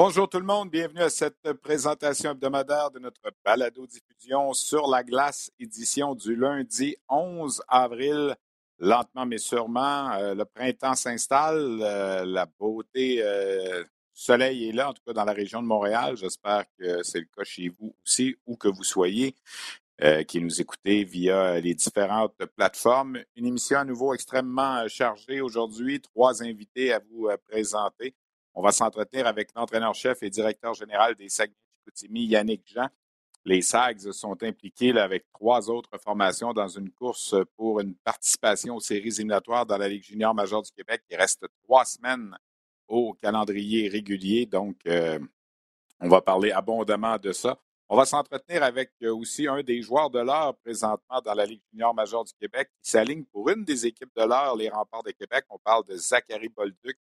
Bonjour tout le monde, bienvenue à cette présentation hebdomadaire de notre balado-diffusion sur la glace, édition du lundi 11 avril. Lentement mais sûrement, euh, le printemps s'installe, euh, la beauté, euh, soleil est là, en tout cas dans la région de Montréal. J'espère que c'est le cas chez vous aussi, où que vous soyez, qui nous écoutez via les différentes plateformes. Une émission à nouveau extrêmement chargée aujourd'hui, trois invités à vous présenter. On va s'entretenir avec l'entraîneur-chef et directeur général des Saguenay-Chicoutimi, Yannick Jean. Les SAGs sont impliqués avec trois autres formations dans une course pour une participation aux séries éliminatoires dans la Ligue junior majeure du Québec. Il reste trois semaines au calendrier régulier, donc euh, on va parler abondamment de ça. On va s'entretenir avec euh, aussi un des joueurs de l'heure présentement dans la Ligue junior majeure du Québec qui s'aligne pour une des équipes de l'heure, les remparts de Québec. On parle de Zachary Bolduc.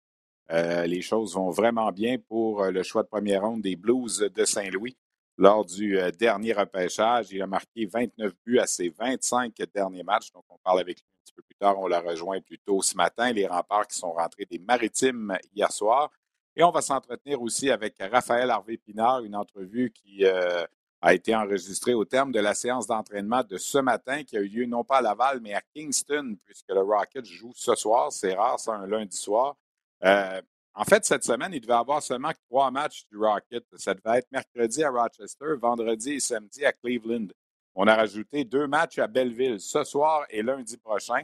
Euh, les choses vont vraiment bien pour euh, le choix de première ronde des Blues de Saint-Louis. Lors du euh, dernier repêchage, il a marqué 29 buts à ses 25 derniers matchs. Donc, on parle avec lui un petit peu plus tard. On l'a rejoint plus tôt ce matin. Les remparts qui sont rentrés des Maritimes hier soir. Et on va s'entretenir aussi avec Raphaël Harvey-Pinard, une entrevue qui a été enregistrée au terme de la séance d'entraînement de ce matin, qui a eu lieu non pas à Laval, mais à Kingston, puisque le Rocket joue ce soir. C'est rare, c'est un lundi soir. Euh, en fait, cette semaine, il devait avoir seulement trois matchs du Rocket. Ça devait être mercredi à Rochester, vendredi et samedi à Cleveland. On a rajouté deux matchs à Belleville ce soir et lundi prochain.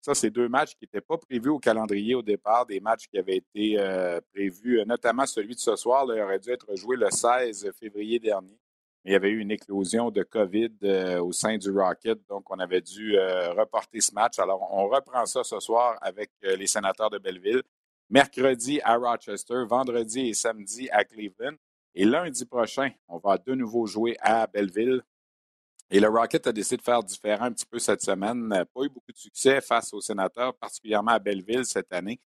Ça, c'est deux matchs qui n'étaient pas prévus au calendrier au départ, des matchs qui avaient été euh, prévus, euh, notamment celui de ce soir. il aurait dû être joué le 16 février dernier. il y avait eu une éclosion de COVID au sein du Rocket, donc on avait dû reporter ce match. Alors, on reprend ça ce soir avec les sénateurs de Belleville mercredi à Rochester, vendredi et samedi à Cleveland. Et lundi prochain, on va de nouveau jouer à Belleville. Et le Rocket a décidé de faire différent un petit peu cette semaine. Pas eu beaucoup de succès face aux sénateurs, particulièrement à Belleville cette année.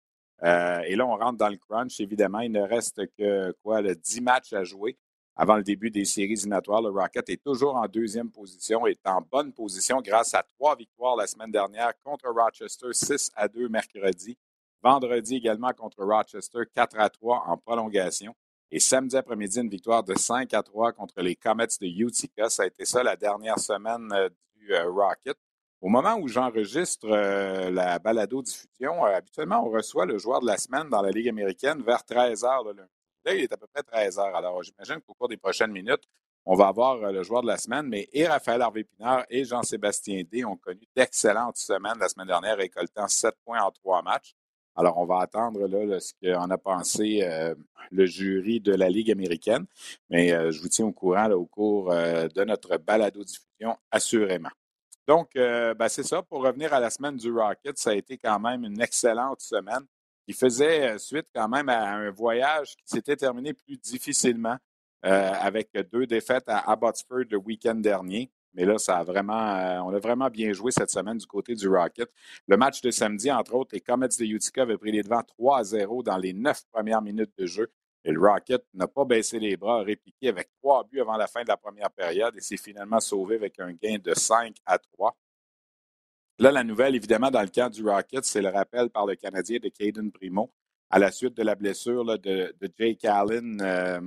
Euh, et là, on rentre dans le crunch. Évidemment, il ne reste que quoi, le 10 matchs à jouer avant le début des séries éliminatoires. Le Rocket est toujours en deuxième position, est en bonne position grâce à trois victoires la semaine dernière contre Rochester, 6 à 2 mercredi. Vendredi également contre Rochester, 4 à 3 en prolongation. Et samedi après-midi, une victoire de 5 à 3 contre les Comets de Utica. Ça a été ça la dernière semaine euh, du euh, Rocket. Au moment où j'enregistre euh, la balado-diffusion, habituellement, on reçoit le joueur de la semaine dans la Ligue américaine vers 13 h. Là, il est à peu près 13 h. Alors, j'imagine qu'au cours des prochaines minutes, on va avoir le joueur de la semaine. Mais Raphaël Harvey-Pinard et Jean-Sébastien D ont connu d'excellentes semaines la semaine dernière, récoltant 7 points en 3 matchs. Alors, on va attendre ce qu'en a pensé euh, le jury de la Ligue américaine. Mais euh, je vous tiens au courant au cours euh, de notre balado-diffusion, assurément. Donc, ben, c'est ça. Pour revenir à la semaine du Rocket, ça a été quand même une excellente semaine qui faisait suite quand même à un voyage qui s'était terminé plus difficilement avec deux défaites à Abbotsford le week-end dernier. Mais là, ça a vraiment, euh, on a vraiment bien joué cette semaine du côté du Rocket. Le match de samedi, entre autres, les Comets de Utica avaient pris les devants 3-0 dans les neuf premières minutes de jeu. Et le Rocket n'a pas baissé les bras, a répliqué avec trois buts avant la fin de la première période et s'est finalement sauvé avec un gain de 5 à 3. Là, la nouvelle, évidemment, dans le camp du Rocket, c'est le rappel par le Canadien de Caden Primo à la suite de la blessure de, Jake Allen euh,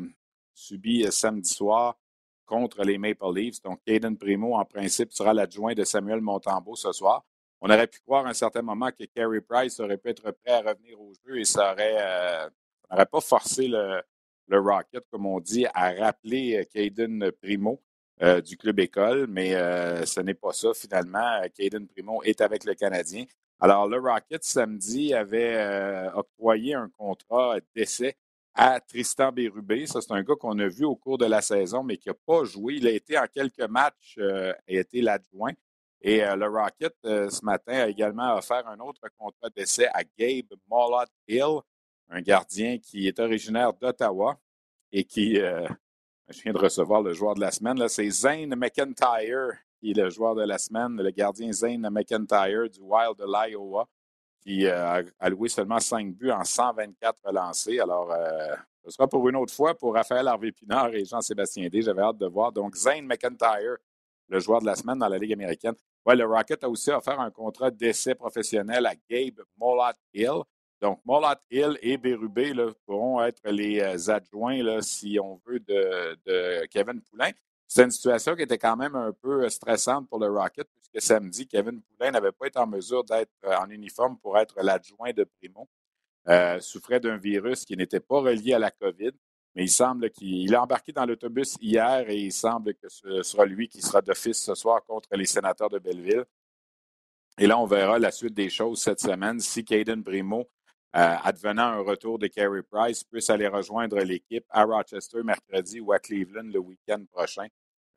subie euh, samedi soir contre les Maple Leafs. Donc, Caden Primo, en principe, sera l'adjoint de Samuel Montembeau ce soir. On aurait pu croire à un certain moment que Carey Price aurait pu être prêt à revenir au jeu et ça n'aurait euh, pas forcé le, Rocket, comme on dit, à rappeler euh, Caden Primo euh, du club école, mais ce n'est pas ça finalement. Caden Primo est avec le Canadien. Alors, le Rocket, samedi, avait octroyé un contrat d'essai à Tristan Bérubé. Ça, c'est un gars qu'on a vu au cours de la saison, mais qui n'a pas joué. Il a été en quelques matchs euh, et a l'adjoint. Et euh, le Rocket, ce matin, a également offert un autre contrat d'essai à Gabe Mollott Hill, un gardien qui est originaire d'Ottawa et qui, je viens de recevoir le joueur de la semaine, c'est Zane McIntyre qui est le joueur de la semaine, le gardien Zane McIntyre du Wild de l'Iowa, qui euh, a loué seulement 5 buts en 124 relancés. Alors, euh, ce sera pour une autre fois pour Raphaël Harvey-Pinard et Jean-Sébastien D. J'avais hâte de voir. Donc, Zane McIntyre, le joueur de la semaine dans la Ligue américaine. Ouais, le Rocket a aussi offert un contrat d'essai professionnel à Gabe Mollott Hill. Donc, Mollott Hill et Bérubé pourront être les euh, adjoints, si on veut, de, de Kevin Poulain. C'est une situation qui était quand même un peu euh, stressante pour le Rocket, puisque samedi, Kevin Poulin n'avait pas été en mesure d'être euh, en uniforme pour être l'adjoint de Primo. Euh, souffrait d'un virus qui n'était pas relié à la COVID, mais il semble qu'il a embarqué dans l'autobus hier et il semble que ce sera lui qui sera d'office ce soir contre les sénateurs de Belleville. Et là, on verra la suite des choses cette semaine si Caden Primo euh, advenant un retour de Carey Price, puisse aller rejoindre l'équipe à Rochester mercredi ou à Cleveland le week-end prochain.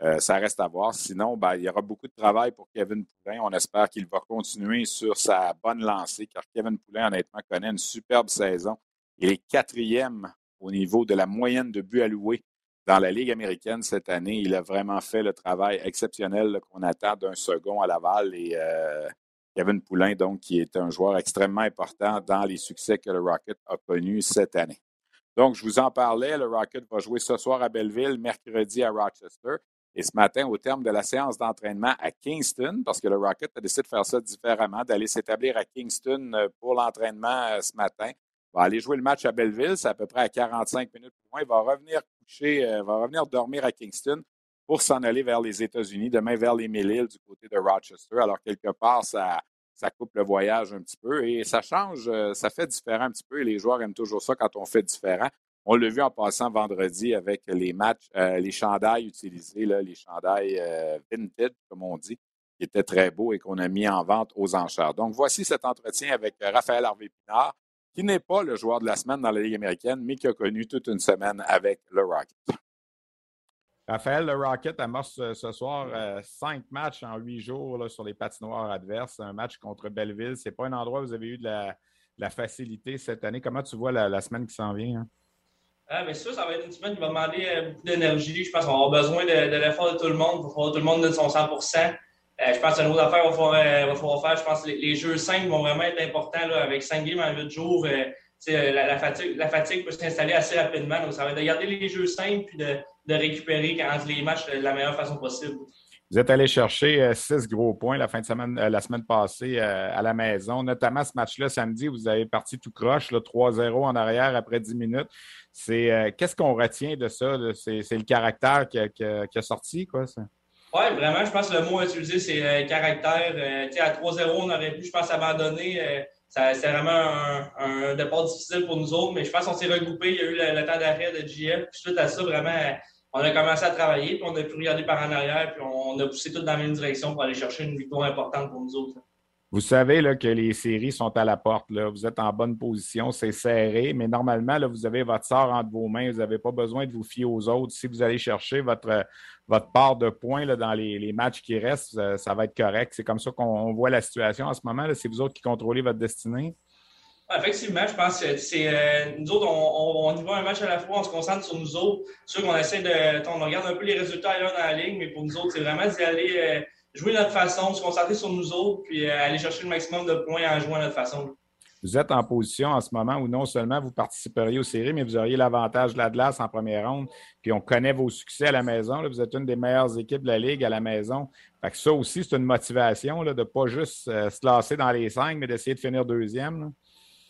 Euh, ça reste à voir. Sinon, ben, il y aura beaucoup de travail pour Kevin Poulin. On espère qu'il va continuer sur sa bonne lancée, car Kevin Poulin, honnêtement, connaît une superbe saison. Il est quatrième au niveau de la moyenne de buts alloués dans la Ligue américaine cette année. Il a vraiment fait le travail exceptionnel qu'on attend d'un second à Laval. Et euh, Kevin Poulain, donc, qui est un joueur extrêmement important dans les succès que le Rocket a connus cette année. Donc, je vous en parlais, le Rocket va jouer ce soir à Belleville, mercredi à Rochester. Et ce matin, au terme de la séance d'entraînement à Kingston, parce que le Rocket a décidé de faire ça différemment, d'aller s'établir à Kingston euh, pour l'entraînement euh, ce matin. Il va aller jouer le match à Belleville, c'est à peu près à 45 minutes plus loin. Il va revenir coucher, euh, va revenir dormir à Kingston pour s'en aller vers les États-Unis, demain vers les Mille-Îles du côté de Rochester. Alors, quelque part, ça, ça coupe le voyage un petit peu et ça change, ça fait différent un petit peu et les joueurs aiment toujours ça quand on fait différent. On l'a vu en passant vendredi avec les matchs, euh, les chandails utilisés, les chandails euh, vintage, comme on dit, qui étaient très beaux et qu'on a mis en vente aux enchères. Donc, voici cet entretien avec Raphaël Harvey-Pinard, qui n'est pas le joueur de la semaine dans la Ligue américaine, mais qui a connu toute une semaine avec le Rocket. Raphaël, le Rocket amorce ce soir euh, cinq matchs en huit jours sur les patinoires adverses. Un match contre Belleville. Ce n'est pas un endroit où vous avez eu de la, facilité cette année. Comment tu vois la, semaine qui s'en vient? Hein? Ah, mais ça, ça va être une semaine qui va demander euh, beaucoup d'énergie. Je pense qu'on va avoir besoin de, l'effort de tout le monde. Il faut que tout le monde donne son 100% euh, Je pense que une autre affaire qu'il va, falloir faire. Je pense que les, jeux simples vont vraiment être importants avec cinq games en huit jours. La, la, fatigue, la fatigue peut s'installer assez rapidement. Donc, ça va être de garder les jeux simples puis de de récupérer quand les matchs de la meilleure façon possible. Vous êtes allé chercher euh, six gros points la fin de semaine, euh, la semaine passée euh, à la maison, notamment ce match-là samedi. Vous avez parti tout croche, 3-0 en arrière après 10 minutes. C'est qu'est-ce qu'on retient de ça C'est le caractère qui a, sorti, quoi ça? Oui, vraiment, je pense que le mot utilisé, c'est caractère. à 3-0, on aurait pu, je pense, abandonner. C'était vraiment un, départ difficile pour nous autres, mais je pense qu'on s'est regroupé. Il y a eu le, temps d'arrêt de JF. Puis suite à ça, vraiment, on a commencé à travailler, puis on a pu regarder par en arrière, puis on a poussé tout dans la même direction pour aller chercher une victoire importante pour nous autres. Vous savez là, que les séries sont à la porte. Là. Vous êtes en bonne position, c'est serré, mais normalement, là, vous avez votre sort entre vos mains. Vous n'avez pas besoin de vous fier aux autres. Si vous allez chercher votre, votre part de points là, dans les, matchs qui restent, ça, va être correct. C'est comme ça qu'on voit la situation en ce moment. C'est vous autres qui contrôlez votre destinée. Effectivement, je pense que c'est euh, nous autres, on, y va un match à la fois, on se concentre sur nous autres. Sûr qu'on essaie de. On regarde un peu les résultats ailleurs dans la ligne, mais pour nous autres, c'est vraiment d'y aller euh, jouer notre façon, se concentrer sur nous autres, puis euh, aller chercher le maximum de points en jouant notre façon. Vous êtes en position en ce moment où non seulement vous participeriez aux séries, mais vous auriez l'avantage de la glace en première ronde. Puis on connaît vos succès à la maison. Vous êtes une des meilleures équipes de la Ligue à la maison. Fait que ça aussi, c'est une motivation là, de ne pas juste se classer dans les cinq, mais d'essayer de finir deuxième.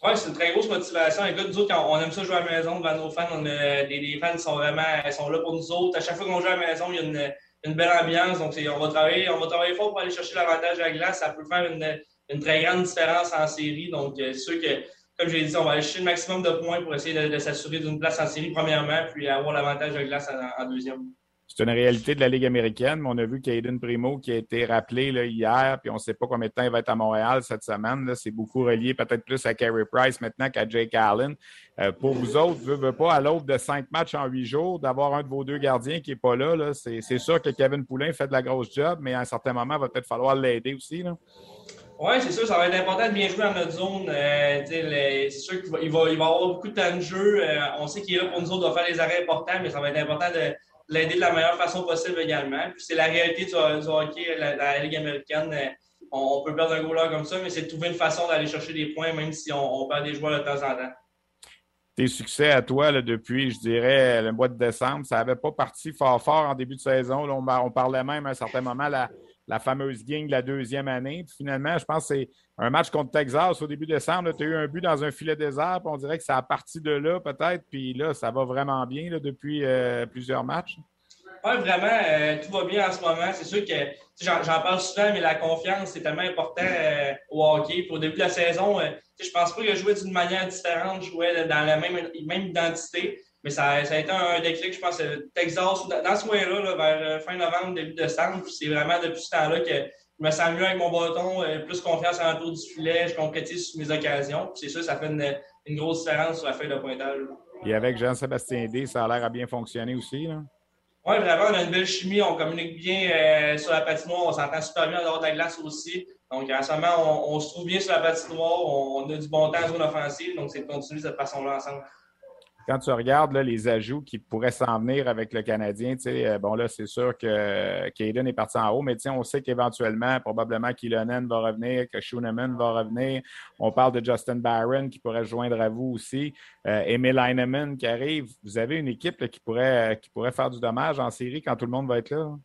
Oui, c'est une très grosse motivation. Écoute, nous autres, on aime ça jouer à la maison devant nos fans. On a, des, fans sont vraiment sont là pour nous autres. À chaque fois qu'on joue à la maison, il y a une, belle ambiance. Donc, on va, travailler, on va travailler fort pour aller chercher l'avantage à la glace. Ça peut faire une, très grande différence en série. Donc, euh, c'est sûr que, comme j'ai dit, on va aller chercher le maximum de points pour essayer de, s'assurer d'une place en série, premièrement, puis avoir l'avantage à la glace en, deuxième. C'est une réalité de la Ligue américaine, mais on a vu qu'Aiden Primo qui a été rappelé hier, puis on ne sait pas combien de temps il va être à Montréal cette semaine. C'est beaucoup relié peut-être plus à Carey Price maintenant qu'à Jake Allen. Euh, pour vous autres, ne veut pas, à l'aube de cinq matchs en huit jours, d'avoir un de vos deux gardiens qui n'est pas là. là c'est sûr que Kevin Poulin fait de la grosse job, mais à un certain moment, il va peut-être falloir l'aider aussi. Là. Oui, c'est sûr, ça va être important de bien jouer dans notre zone. Euh, c'est sûr qu'il va, avoir beaucoup de temps de jeu. Euh, on sait qu'il est là pour nous autres, de faire les arrêts importants, mais ça va être important de l'aider de la meilleure façon possible également. C'est la réalité du, hockey, la, la, Ligue américaine. Euh, on, peut perdre un goaler comme ça, mais c'est de trouver une façon d'aller chercher des points, même si on, perd des joueurs de temps en temps tes succès à toi là, depuis, je dirais, le mois de décembre, ça n'avait pas parti fort fort en début de saison. Là, on, parlait même à un certain moment la fameuse gang de la deuxième année. finalement, je pense que c'est un match contre Texas au début décembre. Tu as eu un but dans un filet désert, puis on dirait que ça a parti de là, peut-être. Puis là, ça va vraiment bien depuis euh, plusieurs matchs. Oui, vraiment, euh, tout va bien en ce moment. C'est sûr que j'en parle souvent, mais la confiance, c'est tellement important euh, au hockey. Pour au début de la saison, je pense pas que je jouais d'une manière différente, je dans la même identité. Mais ça, a été un déclic, je pense, Texas, dans ce moyen-là, vers euh, fin novembre, début décembre. C'est vraiment depuis ce temps-là que je me sens mieux avec mon bâton, euh, plus confiance en tour du filet, je concrétise mes occasions. C'est sûr, ça fait une, grosse différence sur la feuille de pointage. Et avec Jean-Sébastien D, ça a l'air à bien fonctionner aussi. Oui, vraiment, on a une belle chimie, on communique bien euh, sur la patinoire, on s'entend super bien dehors de la glace aussi. Donc, en ce moment, on, se trouve bien sur la patinoire, on, on a du bon temps en zone offensive, donc c'est de continuer cette façon-là ensemble quand tu regardes les ajouts qui pourraient s'en venir avec le Canadien, euh, bon là, c'est sûr que Caden est parti en haut, mais on sait qu'éventuellement, probablement Kilonen va revenir, que Schooneman va revenir. On parle de Justin Barron qui pourrait joindre à vous aussi. Euh, Emil Heinemann qui arrive. Vous avez une équipe qui, pourrait, qui pourrait faire du dommage en série quand tout le monde va être là?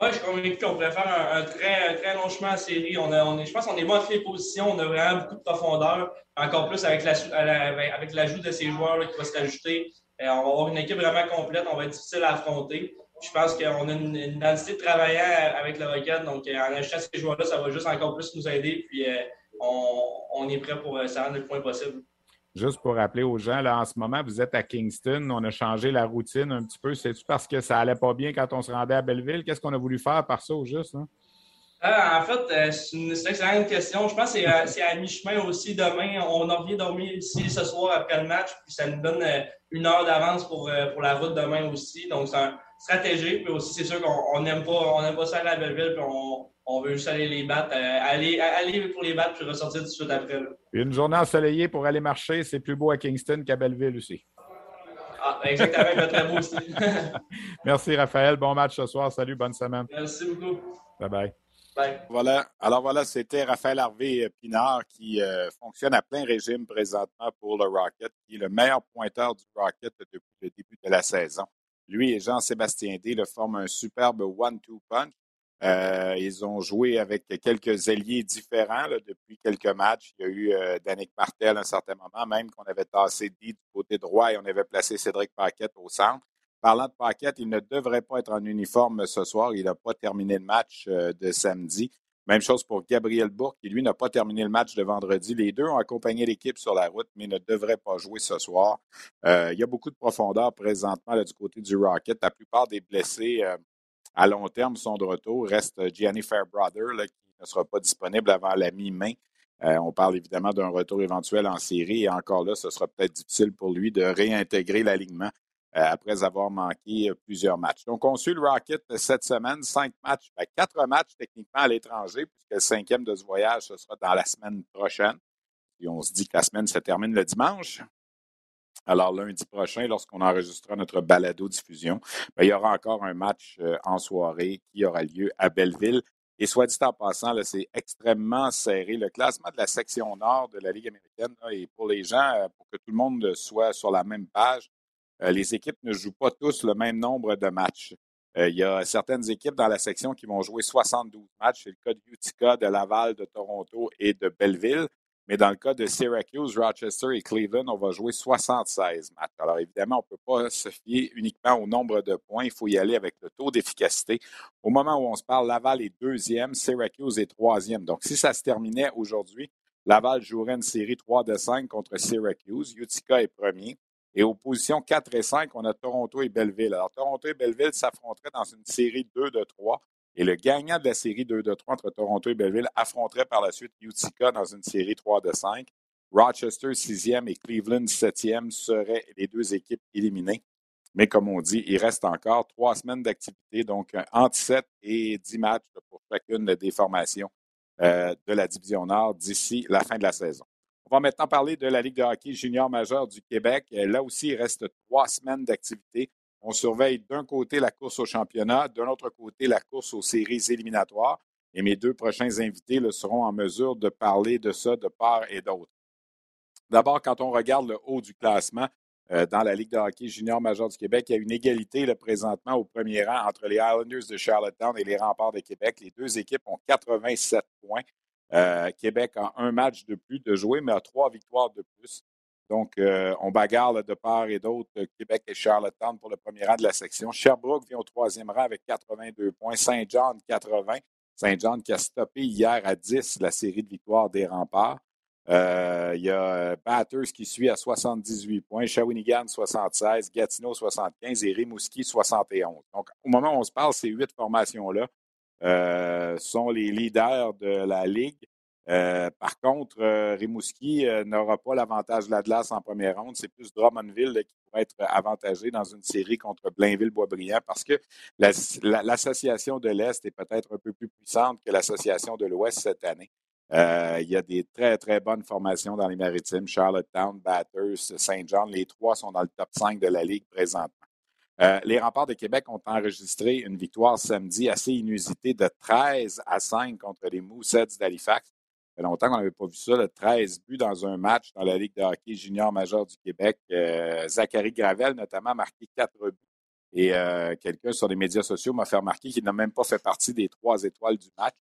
Oui, je suis convaincu qu'on pourrait faire un, très, très long chemin en série. On, on est, je pense qu'on est bon toutes les positions. On a vraiment beaucoup de profondeur. Encore plus avec l'ajout avec de ces joueurs là, qui va se rajouter. Euh, on va avoir une équipe vraiment complète. On va être difficile à affronter. Je pense qu'on a une, une densité de travaillant avec le Rocket. Donc, euh, en ajoutant ces joueurs-là, ça va juste encore plus nous aider. Puis, euh, on, on, est prêt pour se rendre le point possible. Juste pour rappeler aux gens, là, en ce moment, vous êtes à Kingston. On a changé la routine un petit peu. C'est-tu parce que ça allait pas bien quand on se rendait à Belleville? Qu'est-ce qu'on a voulu faire par ça au juste? Ah, en fait, euh, c'est une, excellente question. Je pense que c'est à, mi-chemin aussi. Demain, on en revient dormir ici ce soir après le match, puis ça nous donne euh, une heure d'avance pour, euh, pour la route demain aussi. Donc, c'est stratégique, puis aussi, c'est sûr qu'on n'aime pas, on pas ça à Belleville, puis on, on veut juste aller les battre, euh, aller, aller pour les battre puis ressortir tout de suite après. Une journée ensoleillée pour aller marcher, c'est plus beau à Kingston qu'à Belleville aussi. Ah, exactement, très beau aussi. Merci Raphaël, bon match ce soir. Salut, bonne semaine. Merci beaucoup. Bye bye. Bye. Voilà. Alors voilà, c'était Raphaël Harvey Pinard qui euh, fonctionne à plein régime présentement pour le Rocket, qui est le meilleur pointeur du Rocket depuis le début de la saison. Lui et Jean-Sébastien D le forment un superbe one-two punch. Euh, ils ont joué avec quelques alliés différents depuis quelques matchs. Il y a eu euh, Danick Martel à un certain moment, même qu'on avait tassé D du côté droit et on avait placé Cédric Paquette au centre. Parlant de Paquette, il ne devrait pas être en uniforme ce soir. Il n'a pas terminé le match euh, de samedi. Même chose pour Gabriel Bourque, qui lui n'a pas terminé le match de vendredi. Les deux ont accompagné l'équipe sur la route, mais ne devraient pas jouer ce soir. il y a beaucoup de profondeur présentement du côté du Rocket. La plupart des blessés à long terme sont de retour. Reste Gianni Fairbrother qui ne sera pas disponible avant la mi-mai. Euh, on parle évidemment d'un retour éventuel en série et encore là, ce sera peut-être difficile pour lui de réintégrer l'alignement euh, après avoir manqué plusieurs matchs. Donc, on suit le Rocket cette semaine, cinq matchs, ben, quatre matchs techniquement à l'étranger, puisque le cinquième de ce voyage, ce sera dans la semaine prochaine. Et on se dit que la semaine se termine le dimanche. Alors, lundi prochain, lorsqu'on enregistrera notre balado-diffusion, ben, il y aura encore un match euh, en soirée qui aura lieu à Belleville. Et soit dit en passant, c'est extrêmement serré. Le classement de la section nord de la Ligue américaine, et pour les gens, euh, pour que tout le monde soit sur la même page, euh, les équipes ne jouent pas tous le même nombre de matchs. il y a certaines équipes dans la section qui vont jouer 72 matchs. C'est le cas de Utica, de Laval, de Toronto et de Belleville. Mais dans le cas de Syracuse, Rochester et Cleveland, on va jouer 76 matchs. Alors évidemment, on ne peut pas se fier uniquement au nombre de points. Il faut y aller avec le taux d'efficacité. Au moment où on se parle, Laval est deuxième, Syracuse est troisième. Donc si ça se terminait aujourd'hui, Laval jouerait une série 3 de 5 contre Syracuse. Utica est premier. Et aux positions 4 et 5, on a Toronto et Belleville. Alors, Toronto et Belleville s'affronteraient dans une série 2 de 3. Et le gagnant de la série 2 de 3 entre Toronto et Belleville affronterait par la suite Utica dans une série 3 de 5. Rochester, 6e et Cleveland, 7e seraient les deux équipes éliminées. Mais comme on dit, il reste encore trois semaines d'activité, donc entre 7 et 10 matchs pour chacune des formations euh, de la Division Nord d'ici la fin de la saison. On va maintenant parler de la Ligue de hockey junior majeur du Québec. Euh, là aussi, il reste trois semaines d'activité. On surveille d'un côté la course au championnat, d'un autre côté la course aux séries éliminatoires. Et mes deux prochains invités seront en mesure de parler de ça de part et d'autre. D'abord, quand on regarde le haut du classement, euh, dans la Ligue de hockey junior majeur du Québec. Il y a une égalité présentement au premier rang entre les Islanders de Charlottetown et les Remparts de Québec. Les deux équipes ont 87 points. Euh, Québec a un match de plus de jouer, mais a trois victoires de plus. Donc, euh, on bagarre de part et d'autre Québec et Charlottetown pour le premier rang de la section. Sherbrooke vient au troisième rang avec 82 points. Saint-Jean, 80. Saint-Jean qui a stoppé hier à 10 la série de victoires des remparts. Euh, il y a euh, Batters qui suit à 78 points, Shawinigan 76, Gatineau 75 et Rimouski 71. Donc, au moment où on se parle, ces huit formations-là euh, sont les leaders de la Ligue. Par contre, Rimouski n'aura pas l'avantage de la en première ronde. C'est plus Drummondville qui pourrait être avantagé dans une série contre Blainville-Boisbriand parce que l'association de l'Est est peut-être un peu plus puissante que l'association de l'Ouest cette année. Euh, il y a des très, très bonnes formations dans les maritimes. Charlottetown, Bathurst, Saint John, les trois sont dans le top 5 de la Ligue présentement. Euh, les remparts de Québec ont enregistré une victoire samedi assez inusitée de 13 à 5 contre les Mooseheads d'Halifax. Fait longtemps qu'on n'avait pas vu ça, 13 buts dans un match dans la Ligue de hockey junior majeur du Québec. Euh, Zachary Gravel, notamment, a marqué 4 buts. Et quelqu'un sur les médias sociaux m'a fait remarquer qu'il n'a même pas fait partie des trois étoiles du match.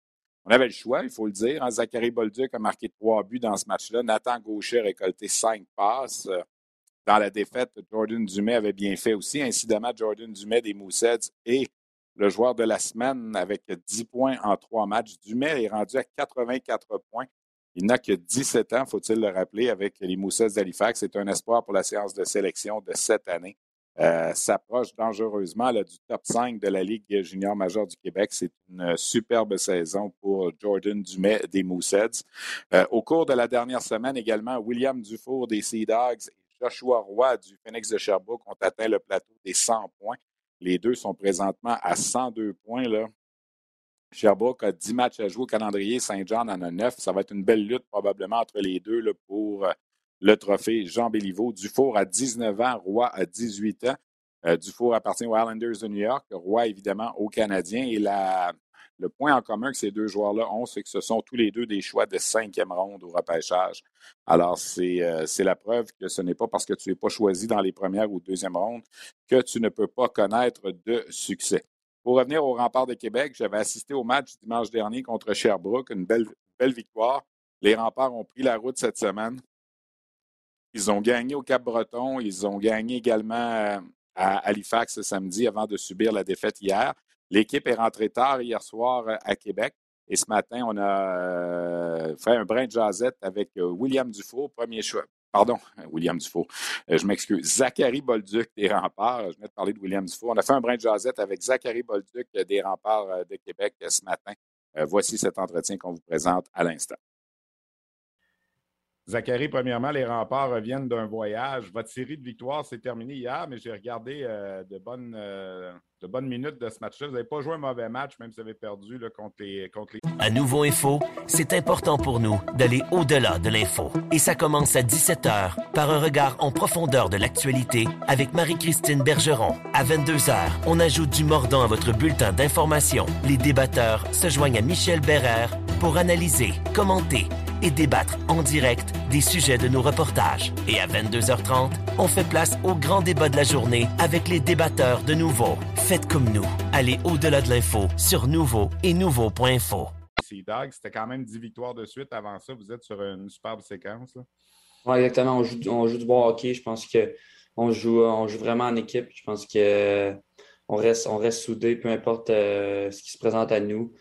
On avait le choix, il faut le dire. Hein. Zachary Bolduc a marqué trois buts dans ce match-là. Nathan Gaucher a récolté cinq passes. Euh, dans la défaite, Jordan Dumais avait bien fait aussi. Incidemment, Jordan Dumais des Mooseheads et le joueur de la semaine avec 10 points en trois matchs. Dumais est rendu à 84 points. Il n'a que 17 ans, faut-il le rappeler, avec les Mooseheads d'Halifax. C'est un espoir pour la séance de sélection de cette année. Euh, s'approche dangereusement du top 5 de la Ligue junior majeure du Québec. C'est une superbe saison pour Jordan Dumais des Mooseheads. Euh, au cours de la dernière semaine également, William Dufour des Sea Dogs et Joshua Roy du Phoenix de Sherbrooke ont atteint le plateau des 100 points. Les deux sont présentement à 102 points. Là. Sherbrooke a 10 matchs à jouer au calendrier. Saint-Jean en a 9. Ça va être une belle lutte probablement entre les deux là, pour euh, le trophée Jean Béliveau. Dufour à 19 ans, Roy à 18 ans. Euh, Dufour appartient aux Islanders de New York, Roy évidemment aux Canadiens. Et le point en commun que ces deux joueurs-là ont, c'est que ce sont tous les deux des choix de cinquième ronde au repêchage. Alors, euh, c'est la preuve que ce n'est pas parce que tu n'es pas choisi dans les premières ou deuxièmes rondes que tu ne peux pas connaître de succès. Pour revenir au rempart de Québec, j'avais assisté au match dimanche dernier contre Sherbrooke, une belle, belle victoire. Les remparts ont pris la route cette semaine. Ils ont gagné au Cap-Breton. Ils ont gagné également euh, à Halifax ce samedi avant de subir la défaite hier. L'équipe est rentrée tard hier soir euh, à Québec. Et ce matin, on a euh, fait un brin de jazette avec William Dufour, premier choix. Pardon, William Dufour. je m'excuse. Zachary Bolduc des Remparts. Je venais de parler de William Dufour. On a fait un brin de jazette avec Zachary Bolduc des Remparts de Québec ce matin. voici cet entretien qu'on vous présente à l'instant. Zachary, premièrement, les remparts reviennent d'un voyage. Votre série de victoires s'est terminée hier, mais j'ai regardé euh, de, bonnes, euh, de bonnes minutes de ce match-là. Vous n'avez pas joué un mauvais match, même si vous avez perdu contre, les, contre. À Nouveau Info, c'est important pour nous d'aller au-delà de l'info. Et ça commence à 17h par un regard en profondeur de l'actualité avec Marie-Christine Bergeron. À 22h, on ajoute du mordant à votre bulletin d'information. Les débatteurs se joignent à Michel Bérère pour analyser, commenter et débattre en direct des sujets de nos reportages. Et à 22h30, on fait place au grand débat de la journée avec les débatteurs de Nouveau. Faites comme nous. Allez au-delà de l'info sur Nouveau et Nouveau.info. C'était quand même 10 victoires de suite. Avant ça, vous êtes sur une superbe séquence. Oui, exactement. On joue, on joue du bon hockey. Je pense qu'on joue, on joue vraiment en équipe. Je pense qu'on on reste, on reste soudés, peu importe euh, ce qui se présente à nous.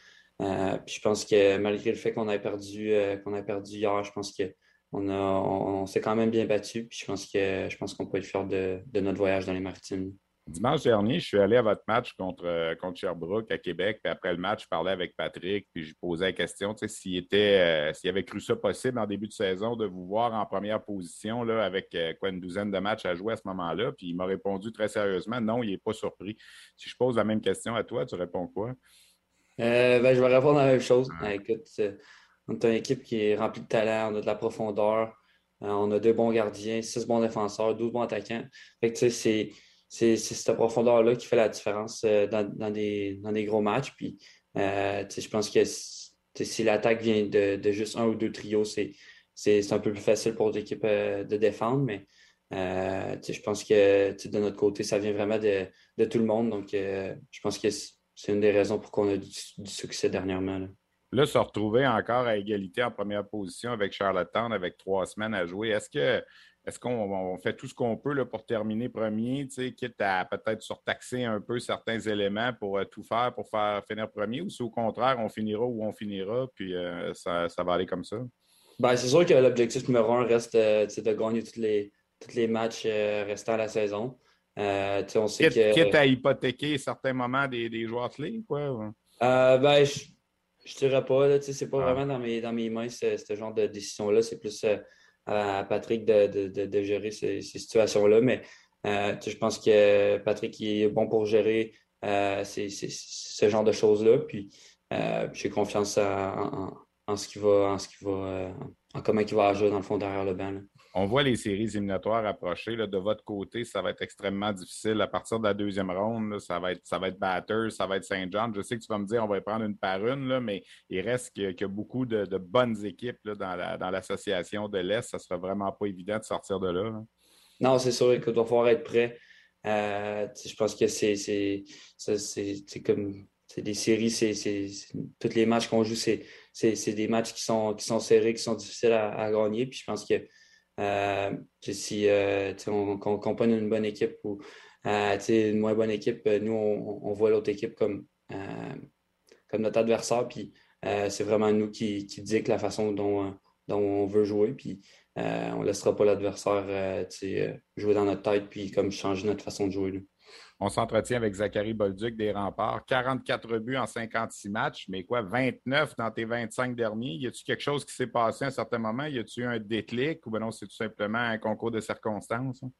Euh, puis je pense que malgré le fait qu'on ait perdu, euh, qu'on a perdu hier, je pense que on, s'est quand même bien battu. Puis je pense que je pense qu'on peut être fier de, de, notre voyage dans les maritimes. Dimanche dernier, je suis allé à votre match contre, euh, contre Sherbrooke à Québec. Puis après le match, je parlais avec Patrick. Puis je posais la question s'il était s'il avait cru ça possible en début de saison de vous voir en première position là, avec quoi, une douzaine de matchs à jouer à ce moment-là. Puis il m'a répondu très sérieusement non, il n'est pas surpris. Si je pose la même question à toi, tu réponds quoi? Ben, je vais répondre la même chose. écoute, on est une équipe qui est remplie de talent, on a de la profondeur, on a deux bons gardiens, six bons défenseurs, douze bons attaquants. Fait que, c'est c'est cette profondeur-là qui fait la différence euh, dans, des, gros matchs. Puis, euh, je pense que si l'attaque vient de, juste un ou deux trios, c'est un peu plus facile pour l'équipe euh, de défendre. Mais je pense que de notre côté, ça vient vraiment de, tout le monde. Donc, je pense que c'est une des raisons pour qu'on a du, succès dernièrement. Là. là. se retrouver encore à égalité en première position avec Charlottetown avec trois semaines à jouer, est-ce que est-ce qu'on fait tout ce qu'on peut là, pour terminer premier, quitte à peut-être surtaxer un peu certains éléments pour euh, tout faire pour faire finir premier, ou si au contraire, on finira où on finira, puis euh, ça, va aller comme ça? Ben, c'est sûr que l'objectif numéro un reste euh, de gagner tous les, tous les matchs restants à la saison. On sait quitte, quitte, à hypothéquer certains moments des, des joueurs clés, quoi? ben, je ne dirais pas. Ce n'est pas ah. vraiment dans mes, dans mes mains, ce, genre de décision-là. C'est plus à Patrick de, gérer ces, situations-là. Mais euh, je pense que Patrick est bon pour gérer euh, ce genre de choses-là. Puis euh, j'ai confiance en, ce qu'il va, en ce qu'il va, en comment il va agir dans le fond derrière le banc. On voit les séries éliminatoires approcher. de votre côté, ça va être extrêmement difficile. À partir de la deuxième ronde, ça va être ça va être Batters, ça va être Saint John. Je sais que tu vas me dire on va prendre une par une, mais il reste qu'il y, beaucoup de, bonnes équipes dans l'association de l'Est. Ça ne sera vraiment pas évident de sortir de là. Non, c'est sûr qu'il va falloir être prêt. Euh, je pense que c'est comme c'est des séries, c'est tous les matchs qu'on joue, c'est des matchs qui sont, qui sont serrés, qui sont difficiles à, à gagner. Puis je pense que si euh, on, on, une bonne équipe ou euh, une moins bonne équipe, nous, on, voit l'autre équipe comme, comme notre adversaire. Puis c'est vraiment nous qui, qui que la façon dont, dont on veut jouer. Puis on ne laissera pas l'adversaire jouer dans notre tête puis comme changer notre façon de jouer. On s'entretient avec Zachary Bolduc des Remparts. 44 buts en 56 matchs, mais quoi, 29 dans tes 25 derniers. Y a-t-il quelque chose qui s'est passé à un certain moment? Y a-t-il eu un déclic ou ben non, c'est tout simplement un concours de circonstances? Hein?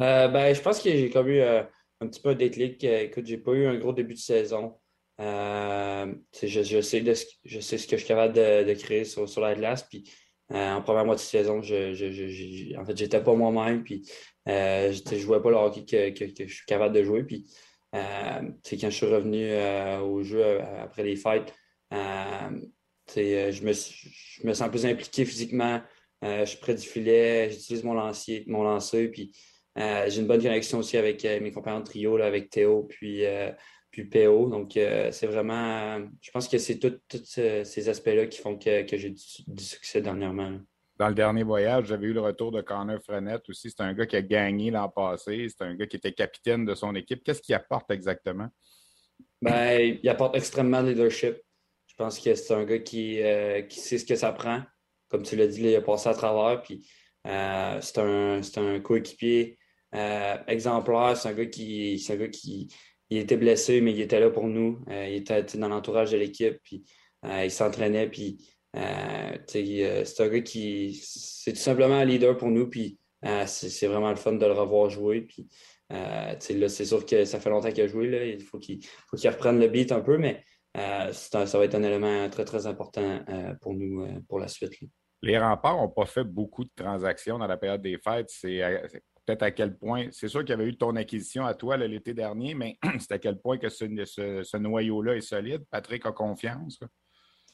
Euh, ben, je pense que j'ai comme eu euh, un petit peu un déclic. Euh, écoute, j'ai pas eu un gros début de saison. je, je, sais je sais ce que je suis capable de, créer sur, sur la glace. Puis en première moitié de saison, je, je, en fait, j'étais pas moi-même. Puis euh, je jouais pas le hockey que, je suis capable de jouer. Puis, euh, quand je suis revenu euh, au jeu après les fêtes, je me, je, me, sens plus impliqué physiquement. je suis près du filet, j'utilise mon, lancier, mon lancer. Puis, j'ai une bonne connexion aussi avec mes compagnons de trio, là, avec Théo, puis, puis PO. Donc, c'est vraiment, je pense que c'est tous ces aspects-là qui font que, que j'ai du, succès dernièrement dans le dernier voyage, j'avais eu le retour de Connor Frenette aussi. C'est un gars qui a gagné l'an passé. C'est un gars qui était capitaine de son équipe. Qu'est-ce qu'il apporte exactement? Ben, il apporte extrêmement de leadership. Je pense que c'est un gars qui, euh, qui sait ce que ça prend. Comme tu l'as dit, il a passé à travers. Puis, euh, c'est un, un coéquipier euh, exemplaire. C'est un gars qui, un gars qui il était blessé, mais il était là pour nous. il était dans l'entourage de l'équipe. Puis, il s'entraînait. Puis, euh, euh, c'est un gars qui. C'est tout simplement un leader pour nous. Puis euh, c'est vraiment le fun de le revoir jouer. Puis là, c'est sûr que ça fait longtemps qu'il a joué. Il faut qu'il reprenne le beat un peu, mais ça va être un élément très, très important pour nous pour la suite. Les remparts n'ont pas fait beaucoup de transactions dans la période des fêtes. Peut-être à quel point. C'est sûr qu'il y avait eu ton acquisition à toi l'été dernier, mais c'est à quel point que ce, ce noyau-là est solide. Patrick a confiance.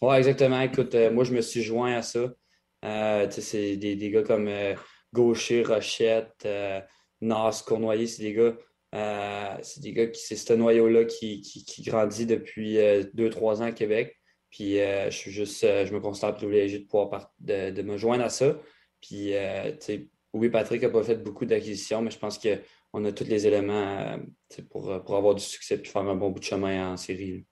Oui, exactement. Écoute, euh, moi, je me suis joint à ça. Euh, c'est des, des, gars comme euh, Gaucher, Rochette, Nas, Cournoyer, c'est des gars. c'est des gars qui, c'est ce noyau-là qui, qui, grandit depuis deux, trois ans à Québec. Puis je suis juste, je me considère privilégié de pouvoir de, de, me joindre à ça. Puis, oui, Patrick n'a pas fait beaucoup d'acquisitions, mais je pense qu'on a tous les éléments pour, pour avoir du succès et faire un bon bout de chemin en série.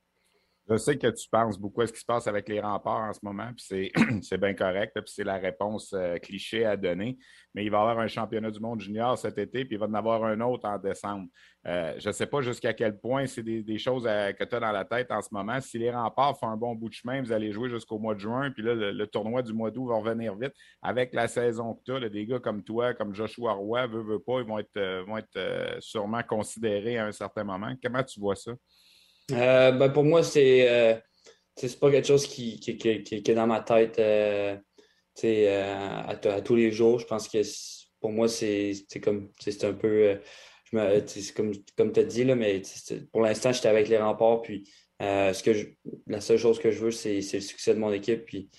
Je sais que tu penses beaucoup à ce qui se passe avec les remparts en ce moment, puis c'est bien correct, puis c'est la réponse euh, cliché à donner. Mais il va y avoir un championnat du monde junior cet été, puis il va en avoir un autre en décembre. Euh, je ne sais pas jusqu'à quel point c'est des, choses que tu as dans la tête en ce moment. Si les remparts font un bon bout de chemin, vous allez jouer jusqu'au mois de juin, puis là, le, tournoi du mois d'août va revenir vite. Avec la saison que tu as, des gars comme toi, comme Joshua Roy, veut, veut pas, ils vont être, euh, vont être sûrement considérés à un certain moment. Comment tu vois ça? Euh, ben pour moi, c'est euh, c'est pas quelque chose qui, qui, est dans ma tête euh, à, à, tous les jours. Je pense que pour moi, c'est comme c'est un peu c'est comme, comme tu as dit, là, mais pour l'instant, j'étais avec les remparts. Puis ce que la seule chose que je veux, c'est le succès de mon équipe. Puis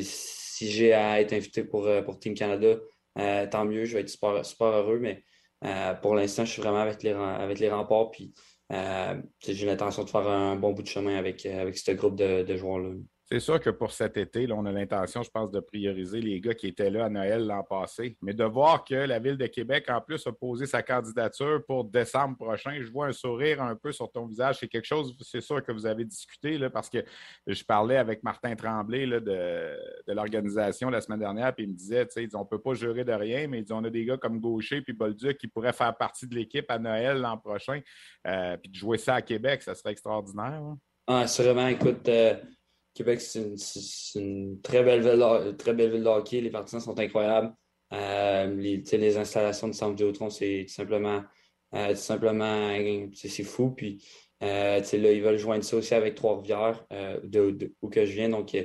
si j'ai à être invité pour, pour Team Canada, tant mieux, je vais être super, super heureux. Mais pour l'instant, je suis vraiment avec les, avec les remparts. Puis j'ai l'intention de faire un bon bout de chemin avec, euh, avec ce groupe de joueurs-là. C'est sûr que pour cet été, on a l'intention, je pense, de prioriser les gars qui étaient là à Noël l'an passé. Mais de voir que la Ville de Québec, en plus, a posé sa candidature pour décembre prochain, je vois un sourire un peu sur ton visage. C'est quelque chose, c'est sûr, que vous avez discuté, parce que je parlais avec Martin Tremblay de, l'organisation la semaine dernière, puis il me disait, tu sais, on ne peut pas jurer de rien, mais on a des gars comme Gaucher puis Bolduc qui pourraient faire partie de l'équipe à Noël l'an prochain. Euh, puis de jouer ça à Québec, ça serait extraordinaire. Hein? Ah, sûrement. Écoute, euh, Québec, c'est une, très, belle ville, très belle ville de hockey. Les partisans sont incroyables. Euh, les, les, installations de Centre Vidéotron, c'est simplement, euh, simplement c'est fou. Puis euh, là, ils veulent joindre ça aussi avec Trois-Rivières, de, où que je viens. Donc,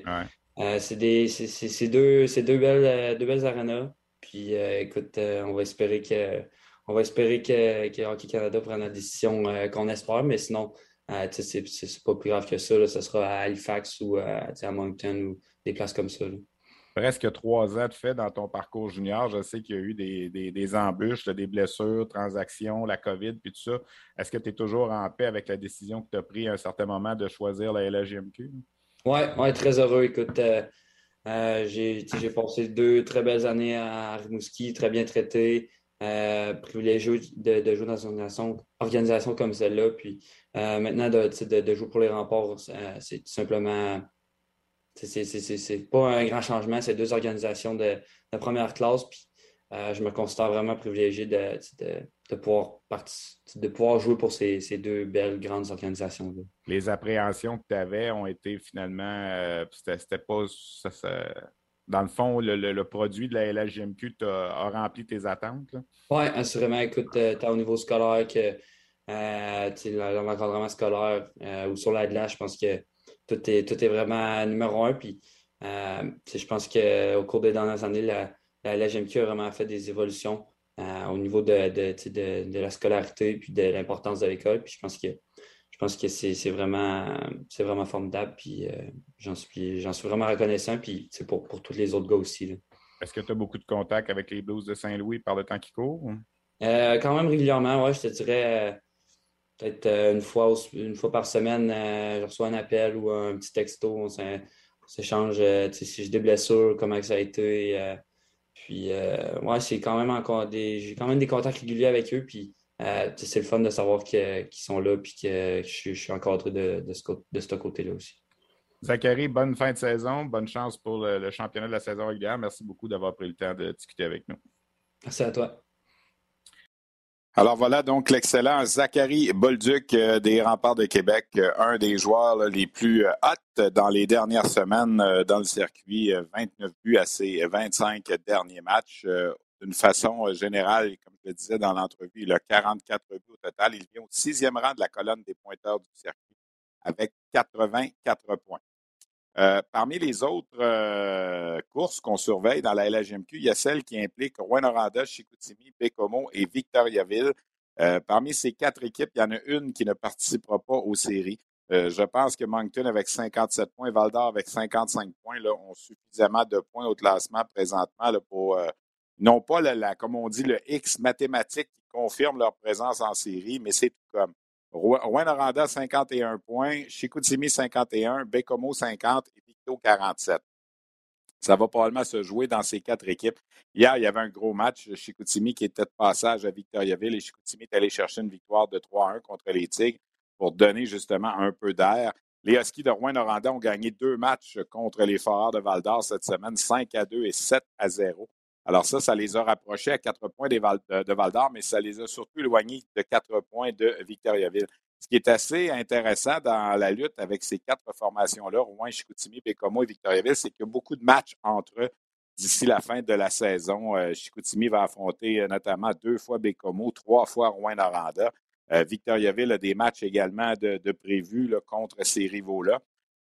c'est deux, deux, belles, deux belles arenas. Puis écoute, on va espérer que on va espérer que, que Hockey Canada prenne la décision qu'on espère, mais sinon, euh, c'est pas plus grave que ça. Ce sera à Halifax ou euh, à Moncton ou des places comme ça. Presque trois ans de fait dans ton parcours junior. Je sais qu'il y a eu des, embûches, des blessures, transactions, la COVID, puis tout ça. Est-ce que tu es toujours en paix avec la décision que tu as prise à un certain moment de choisir la LHJMQ? Oui, ouais, très heureux. Écoute, euh, j'ai passé deux très belles années à Rimouski, très bien traité. Euh, privilégié de, jouer dans une organisation, comme celle-là. Puis euh, maintenant, de, jouer pour les remports, euh, c'est tout simplement. C'est pas un grand changement, c'est deux organisations de, première classe. Puis je me considère vraiment privilégié de, pouvoir, de pouvoir jouer pour ces, deux belles grandes organisations. -là. Les appréhensions que tu avais ont été finalement. C'était pas dans le fond, le, produit de la LHGMQ a, rempli tes attentes? Oui, assurément. Écoute, euh, as au niveau scolaire que euh, l'encadrement scolaire euh, ou sur la glace, je pense que tout est, tout est vraiment numéro un. Puis, je pense qu'au cours des dernières années, la, la a vraiment fait des évolutions au niveau de, de, de, la scolarité puis de l'importance de l'école. Puis je pense que je pense que c'est vraiment, vraiment formidable. Puis euh, j'en suis, suis vraiment reconnaissant. Puis c'est pour, pour tous les autres gars aussi. Est-ce que tu as beaucoup de contacts avec les Blues de Saint-Louis par le temps qui court? Euh, quand même régulièrement, oui. Je te dirais euh, peut-être une, fois, une fois par semaine, je reçois un appel ou un petit texto. On s'échange si j'ai des blessures, comment ça a été. puis, ouais, c'est quand même encore des. J'ai quand même des contacts réguliers avec eux. Puis, euh, c'est le fun de savoir qu'ils sont là et que je, suis encadré de, de, ce, de ce côté-là aussi. Zachary, bonne fin de saison. Bonne chance pour le, championnat de la saison régulière. Merci beaucoup d'avoir pris le temps de discuter avec nous. Merci à toi. Alors voilà donc l'excellent Zachary Bolduc euh, des Remparts de Québec, euh, un des joueurs les plus hot dans les dernières semaines dans le circuit, 29 buts à ses 25 derniers matchs d'une façon euh, générale, comme je le disais dans l'entrevue, il a 44 buts au total. Il vient au sixième rang de la colonne des pointeurs du circuit avec 84 points. Euh, parmi les autres euh, courses qu'on surveille dans la LHMQ, il y a celle qui implique Rouen-Noranda, Chicoutimi, Bécomo et Victoriaville. parmi ces quatre équipes, il y en a une qui ne participera pas aux séries. je pense que Moncton avec 57 points, Val d'Or avec 55 points là, ont suffisamment de points au classement présentement là, pour non pas, la, comme on dit, le X mathématique qui confirme leur présence en série, mais c'est tout comme. Rouen-Noranda, 51 points, Chicoutimi, 51, Bécomo, 50 et Victo, 47. Ça va probablement se jouer dans ces quatre équipes. Hier, il y avait un gros match. Chicoutimi qui était de passage à Victoriaville et Chicoutimi est allé chercher une victoire de 3-1 contre les Tigres. pour donner justement un peu d'air. Les Huskies de Rouen-Noranda ont gagné deux matchs contre les Foreurs de Val-d'Or cette semaine, 5 à 2 et 7 à 0. Alors ça, ça les a rapprochés à quatre points de Val-d'Or, mais ça les a surtout éloignés de quatre points de Victoriaville. Ce qui est assez intéressant dans la lutte avec ces quatre formations-là, Rouen, Chicoutimi, Bécomo et Victoriaville, c'est qu'il y a beaucoup de matchs entre eux d'ici la fin de la saison. Euh, Chicoutimi va affronter euh, notamment deux fois Bécomo, trois fois Rouen-Noranda. Euh, Victoriaville a des matchs également de, prévus contre ces rivaux-là.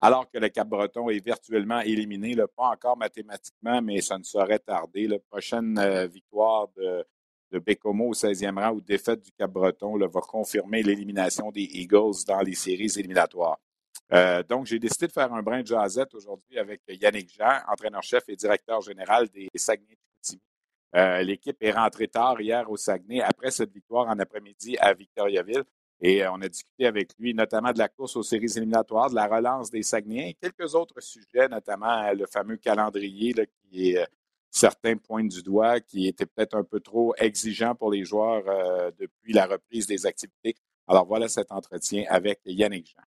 Alors que le Cap-Breton est virtuellement éliminé, pas encore mathématiquement, mais ça ne saurait tarder. La prochaine victoire de, de Bécomo au 16e rang ou défaite du Cap-Breton va confirmer l'élimination des Eagles dans les séries éliminatoires. Euh, donc, j'ai décidé de faire un brin de jazzette aujourd'hui avec Yannick Jean, entraîneur-chef et directeur général des Saguenay de euh, L'équipe est rentrée tard hier au Saguenay après cette victoire en après-midi à Victoriaville. Et euh, on a discuté avec lui notamment de la course aux séries éliminatoires, de la relance des Saguenayens et quelques autres sujets, notamment le fameux calendrier qui est certains points du doigt, qui était peut-être un peu trop exigeant pour les joueurs depuis la reprise des activités. Alors voilà cet entretien avec Yannick Jean.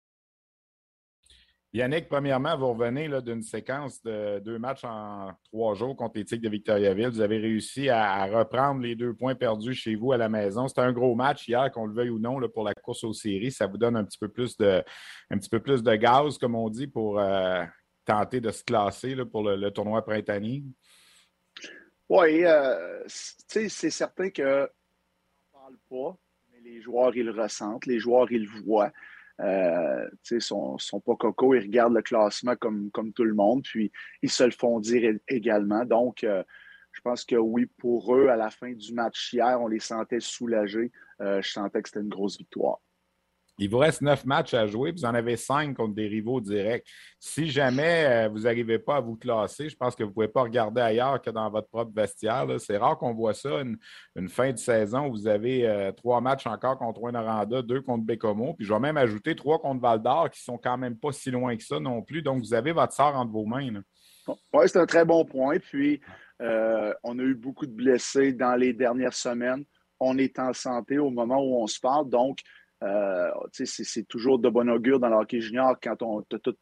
Yannick, premièrement, vous revenez d'une séquence de deux matchs en trois jours contre les de Victoriaville. Vous avez réussi à, reprendre les deux points perdus chez vous à la maison. C'était un gros match hier, qu'on le veuille ou non, pour la course aux séries. Ça vous donne un petit peu plus de, un petit peu plus de gaz, comme on dit, pour euh, tenter de se classer pour le, tournoi printanier. Oui, euh, c'est certain qu'on ne parle pas, mais les joueurs, ils le ressentent, les joueurs, ils le voient. Euh, sont, sont pas coco, ils regardent le classement comme, comme tout le monde, puis ils se le font dire également. Donc, euh, je pense que oui, pour eux, à la fin du match hier, on les sentait soulagés. Euh, je sentais que c'était une grosse victoire. Il vous reste neuf matchs à jouer, vous en avez cinq contre des rivaux directs. Si jamais euh, vous n'arrivez pas à vous classer, je pense que vous ne pouvez pas regarder ailleurs que dans votre propre vestiaire. C'est rare qu'on voit ça, une, fin de saison où vous avez euh, trois matchs encore contre Noranda, deux contre Bécomo, puis je vais même ajouter trois contre Val d'Or qui sont quand même pas si loin que ça non plus. Donc, vous avez votre sort entre vos mains. Oui, c'est un très bon point. Puis, euh, on a eu beaucoup de blessés dans les dernières semaines. On est en santé au moment où on se parle. Donc, euh, c'est toujours de bon augure dans l'hockey junior quand tu as tous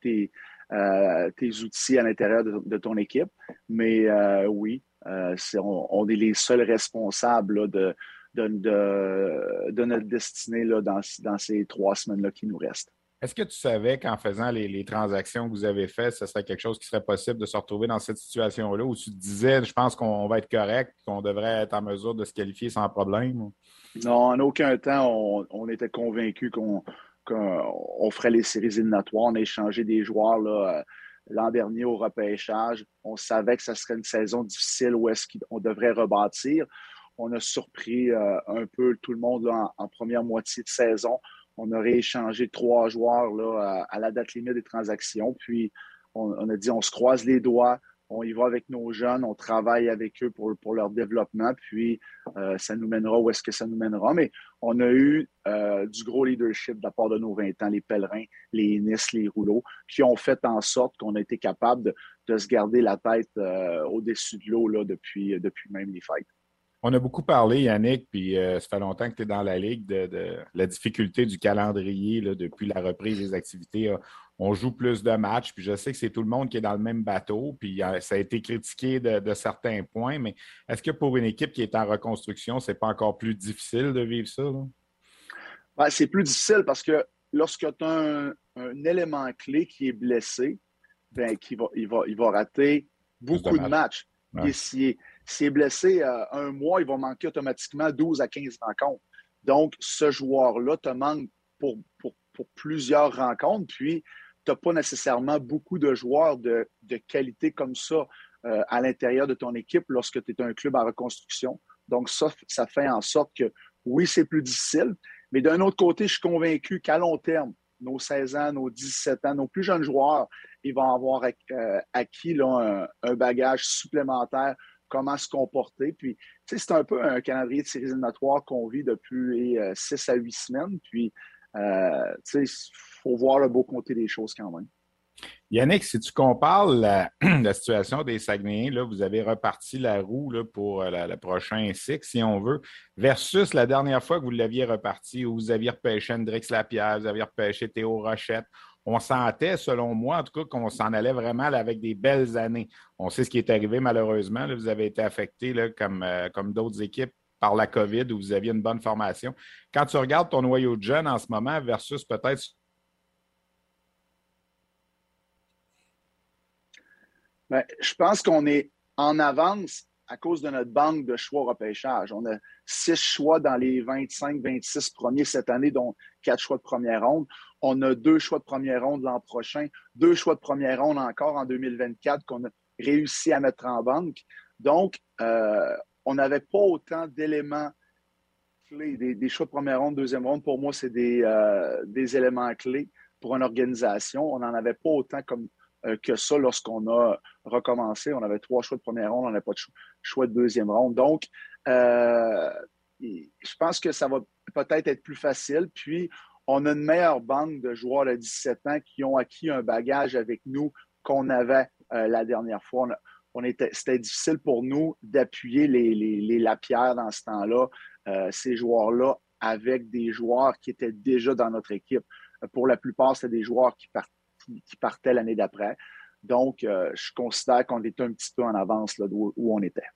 euh, tes, outils à l'intérieur de, ton équipe. Mais euh, oui, on, est les seuls responsables de, notre destinée dans, ces trois semaines-là qui nous restent. Est-ce que tu savais qu'en faisant les, transactions que vous avez faites, ce serait quelque chose qui serait possible de se retrouver dans cette situation-là où tu te disais, je pense qu'on va être correct, qu'on devrait être en mesure de se qualifier sans problème? Non, en aucun temps, on, était convaincu qu'on ferait les séries éliminatoires. On a échangé des joueurs euh, l'an dernier au repêchage. On savait que ce serait une saison difficile où est-ce qu'on devrait rebâtir. On a surpris euh, un peu tout le monde en première moitié de saison on aurait échangé trois joueurs à, la date limite des transactions. Puis on, a dit on se croise les doigts, on y va avec nos jeunes, on travaille avec eux pour, leur développement, puis euh, ça nous mènera où est-ce que ça nous mènera. Mais on a eu euh, du gros leadership de la part de nos 20 ans, les pèlerins, les Nice, les rouleaux, qui ont fait en sorte qu'on a été capable de, se garder la tête euh, au-dessus de l'eau depuis, depuis même les fêtes. On a beaucoup parlé, Yannick, puis euh, ça fait longtemps que tu es dans la ligue, de, la difficulté du calendrier depuis la reprise des activités. On joue plus de matchs, puis je sais que c'est tout le monde qui est dans le même bateau, puis euh, ça a été critiqué de, certains points, mais est-ce que pour une équipe qui est en reconstruction, c'est pas encore plus difficile de vivre ça? Ben, c'est plus difficile parce que lorsque tu as un, élément clé qui est blessé, ben, qui va, il, va, il va rater beaucoup de, matchs. S'il est blessé euh, un mois, il va manquer automatiquement 12 à 15 rencontres. Donc, ce joueur-là te manque pour, plusieurs rencontres, puis tu n'as pas nécessairement beaucoup de joueurs de, qualité comme ça euh, à l'intérieur de ton équipe lorsque tu es un club en reconstruction. Donc, ça, ça fait en sorte que oui, c'est plus difficile, mais d'un autre côté, je suis convaincu qu'à long terme, nos 16 ans, nos 17 ans, nos plus jeunes joueurs, ils vont avoir euh, acquis un, bagage supplémentaire comment se comporter. Puis, c'est un peu un calendrier de séries éliminatoires qu'on vit depuis euh, six à huit semaines. Puis, euh, il faut voir le beau côté des choses quand même. Yannick, si tu compares la, situation des Saguenayens, là, vous avez reparti la roue là, pour euh, le prochain cycle, si on veut, versus la dernière fois que vous l'aviez reparti, où vous aviez repêché Hendrix Lapierre, vous aviez repêché Théo Rochette. On sentait, selon moi, en tout cas, qu'on s'en allait vraiment avec des belles années. On sait ce qui est arrivé, malheureusement. vous avez été affecté, comme, euh, comme d'autres équipes, par la COVID, où vous aviez une bonne formation. Quand tu regardes ton noyau de jeunes en ce moment versus peut-être Ben, je pense qu'on est en avance à cause de notre banque de choix repêchage. On a six choix dans les 25-26 premiers cette année, dont quatre choix de première ronde. On a deux choix de première ronde l'an prochain, deux choix de première ronde encore en 2024 qu'on a réussi à mettre en banque. Donc, euh, on n'avait pas autant d'éléments clés. Des, choix de première ronde, deuxième ronde, pour moi, c'est des, euh, des éléments clés pour une organisation. On n'en avait pas autant comme euh, que ça lorsqu'on a recommencé. On avait trois choix de première ronde, on n'avait pas de choix de deuxième ronde. Donc, je pense que ça va peut-être être plus facile. Puis, on a une meilleure banque de joueurs de 17 ans qui ont acquis un bagage avec nous qu'on avait euh, la dernière fois. On, était, c'était difficile pour nous d'appuyer les, les, Lapierre dans ce temps-là, ces joueurs-là, avec des joueurs qui étaient déjà dans notre équipe. Pour la plupart, c'était des joueurs qui partait l'année d'après. Donc, euh, je considère qu'on était un petit peu en avance là, où, on était.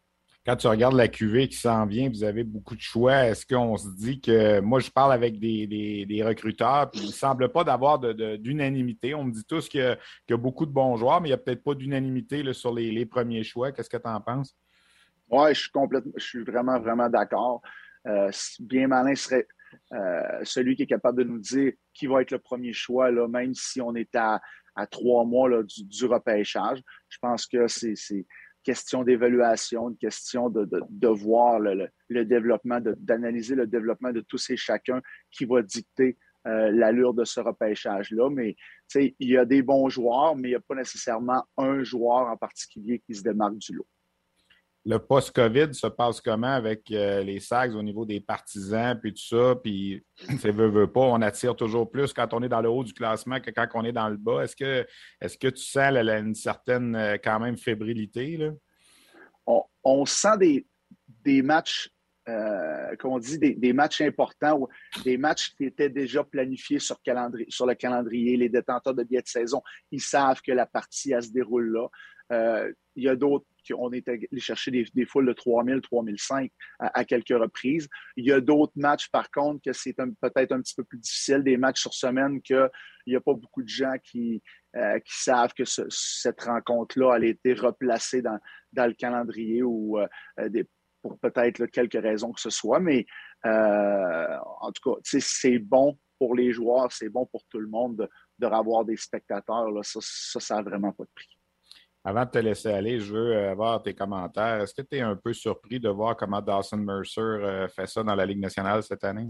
Quand tu regardes la QV qui s'en vient, vous avez beaucoup de choix. Est-ce qu'on se dit que moi, je parle avec des, recruteurs, puis il ne semble pas d'avoir d'unanimité. On me dit tous qu'il y, a beaucoup de bons joueurs, mais il n'y a peut-être pas d'unanimité sur les, premiers choix. Qu'est-ce que tu en penses? Oui, je suis complètement, je suis vraiment, vraiment d'accord. Euh, bien malin serait euh, celui qui est capable de nous dire qui va être le premier choix, même si on est à, trois mois là, du, repêchage. Je pense que c'est question d'évaluation, une question de, voir le, développement, d'analyser le développement de tous et chacun qui va dicter euh, l'allure de ce repêchage-là. Mais il y a des bons joueurs, mais il n'y a pas nécessairement un joueur en particulier qui se démarque du lot le post-COVID se passe comment avec euh, les SAGs au niveau des partisans, puis tout ça, puis c'est veut, veut pas, on attire toujours plus quand on est dans le haut du classement que quand on est dans le bas. Est-ce que, est que tu sens une certaine, euh, quand même, fébrilité? Là? On, sent des, des matchs, euh, on dit, des, matchs importants, des matchs qui étaient déjà planifiés sur, calendrier, sur le calendrier. Les détenteurs de billets de saison, ils savent que la partie, elle se déroule là. Euh, il y a d'autres on est allé chercher des, foules de 3000, 3005 à, à quelques reprises. Il y a d'autres matchs, par contre, que c'est peut-être un petit peu plus difficile, des matchs sur semaine, qu'il n'y a pas beaucoup de gens qui, euh, savent que cette rencontre-là a été replacée dans, le calendrier ou euh, pour peut-être quelques raisons que ce soit. Mais en tout cas, c'est bon pour les joueurs, c'est bon pour tout le monde de, revoir des spectateurs. Ça, ça n'a vraiment pas de prix. Avant de te laisser aller, je veux euh, avoir tes commentaires. Est-ce que tu es un peu surpris de voir comment Dawson Mercer euh, fait ça dans la Ligue nationale cette année?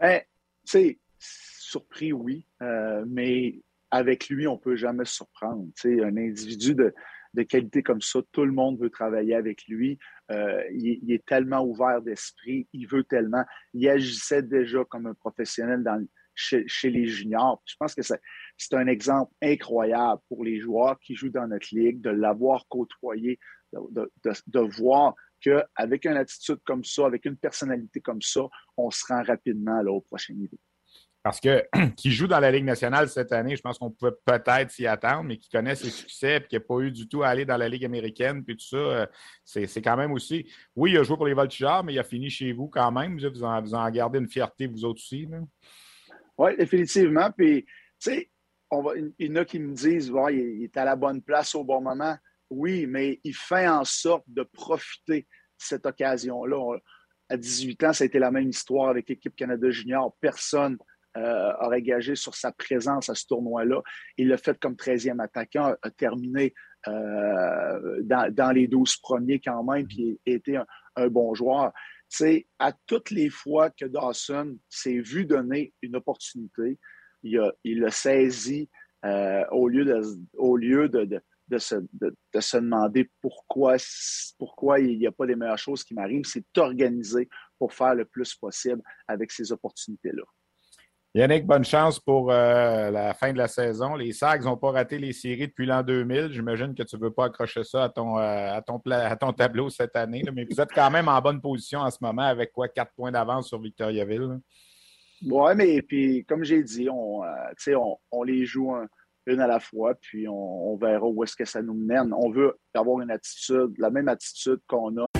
ben, tu surpris, oui, euh, mais avec lui, on ne peut jamais se surprendre. Un individu de, qualité comme ça, tout le monde veut travailler avec lui. il, il, est tellement ouvert d'esprit, il veut tellement. Il agissait déjà comme un professionnel dans, chez, les juniors. Je pense que c'est un exemple incroyable pour les joueurs qui jouent dans notre ligue, de l'avoir côtoyé, de, de, voir qu'avec une attitude comme ça, avec une personnalité comme ça, on se rend rapidement là, au prochain niveau. Parce que qui joue dans la Ligue nationale cette année, je pense qu'on pouvait peut-être s'y attendre, mais qui connaît ses succès et qui n'a pas eu du tout à aller dans la Ligue américaine, puis tout ça, euh, c'est quand même aussi. Oui, il a joué pour les Voltigeurs, mais il a fini chez vous quand même. Vous en, vous en gardez une fierté, vous autres aussi. Là. Oui, définitivement. Puis, tu sais, il y en a qui me disent, ouais, il est à la bonne place au bon moment. Oui, mais il fait en sorte de profiter de cette occasion-là. À 18 ans, ça a été la même histoire avec l'équipe Canada Junior. Personne euh, gagé sur sa présence à ce tournoi-là. Il l'a fait comme 13e attaquant, a, terminé euh, dans, les 12 premiers quand même, puis a été un bon joueur c'est à toutes les fois que Dawson s'est vu donner une opportunité, il a, il saisi euh, au lieu de, au lieu de, de, se, de, se, demander pourquoi, pourquoi il n'y a pas les meilleures choses qui m'arrivent, c'est organisé pour faire le plus possible avec ces opportunités-là. Yannick, bonne chance pour euh, la fin de la saison. Les Sags n'ont pas raté les séries depuis l'an 2000. J'imagine que tu ne veux pas accrocher ça à ton, euh, à ton, tableau cette année. mais vous êtes quand même en bonne position en ce moment avec quoi? Quatre points d'avance sur Victoriaville. Oui, mais puis comme j'ai dit, on, on, les joue une à la fois, puis on verra où est-ce que ça nous mène. On veut avoir une attitude, la même attitude qu'on a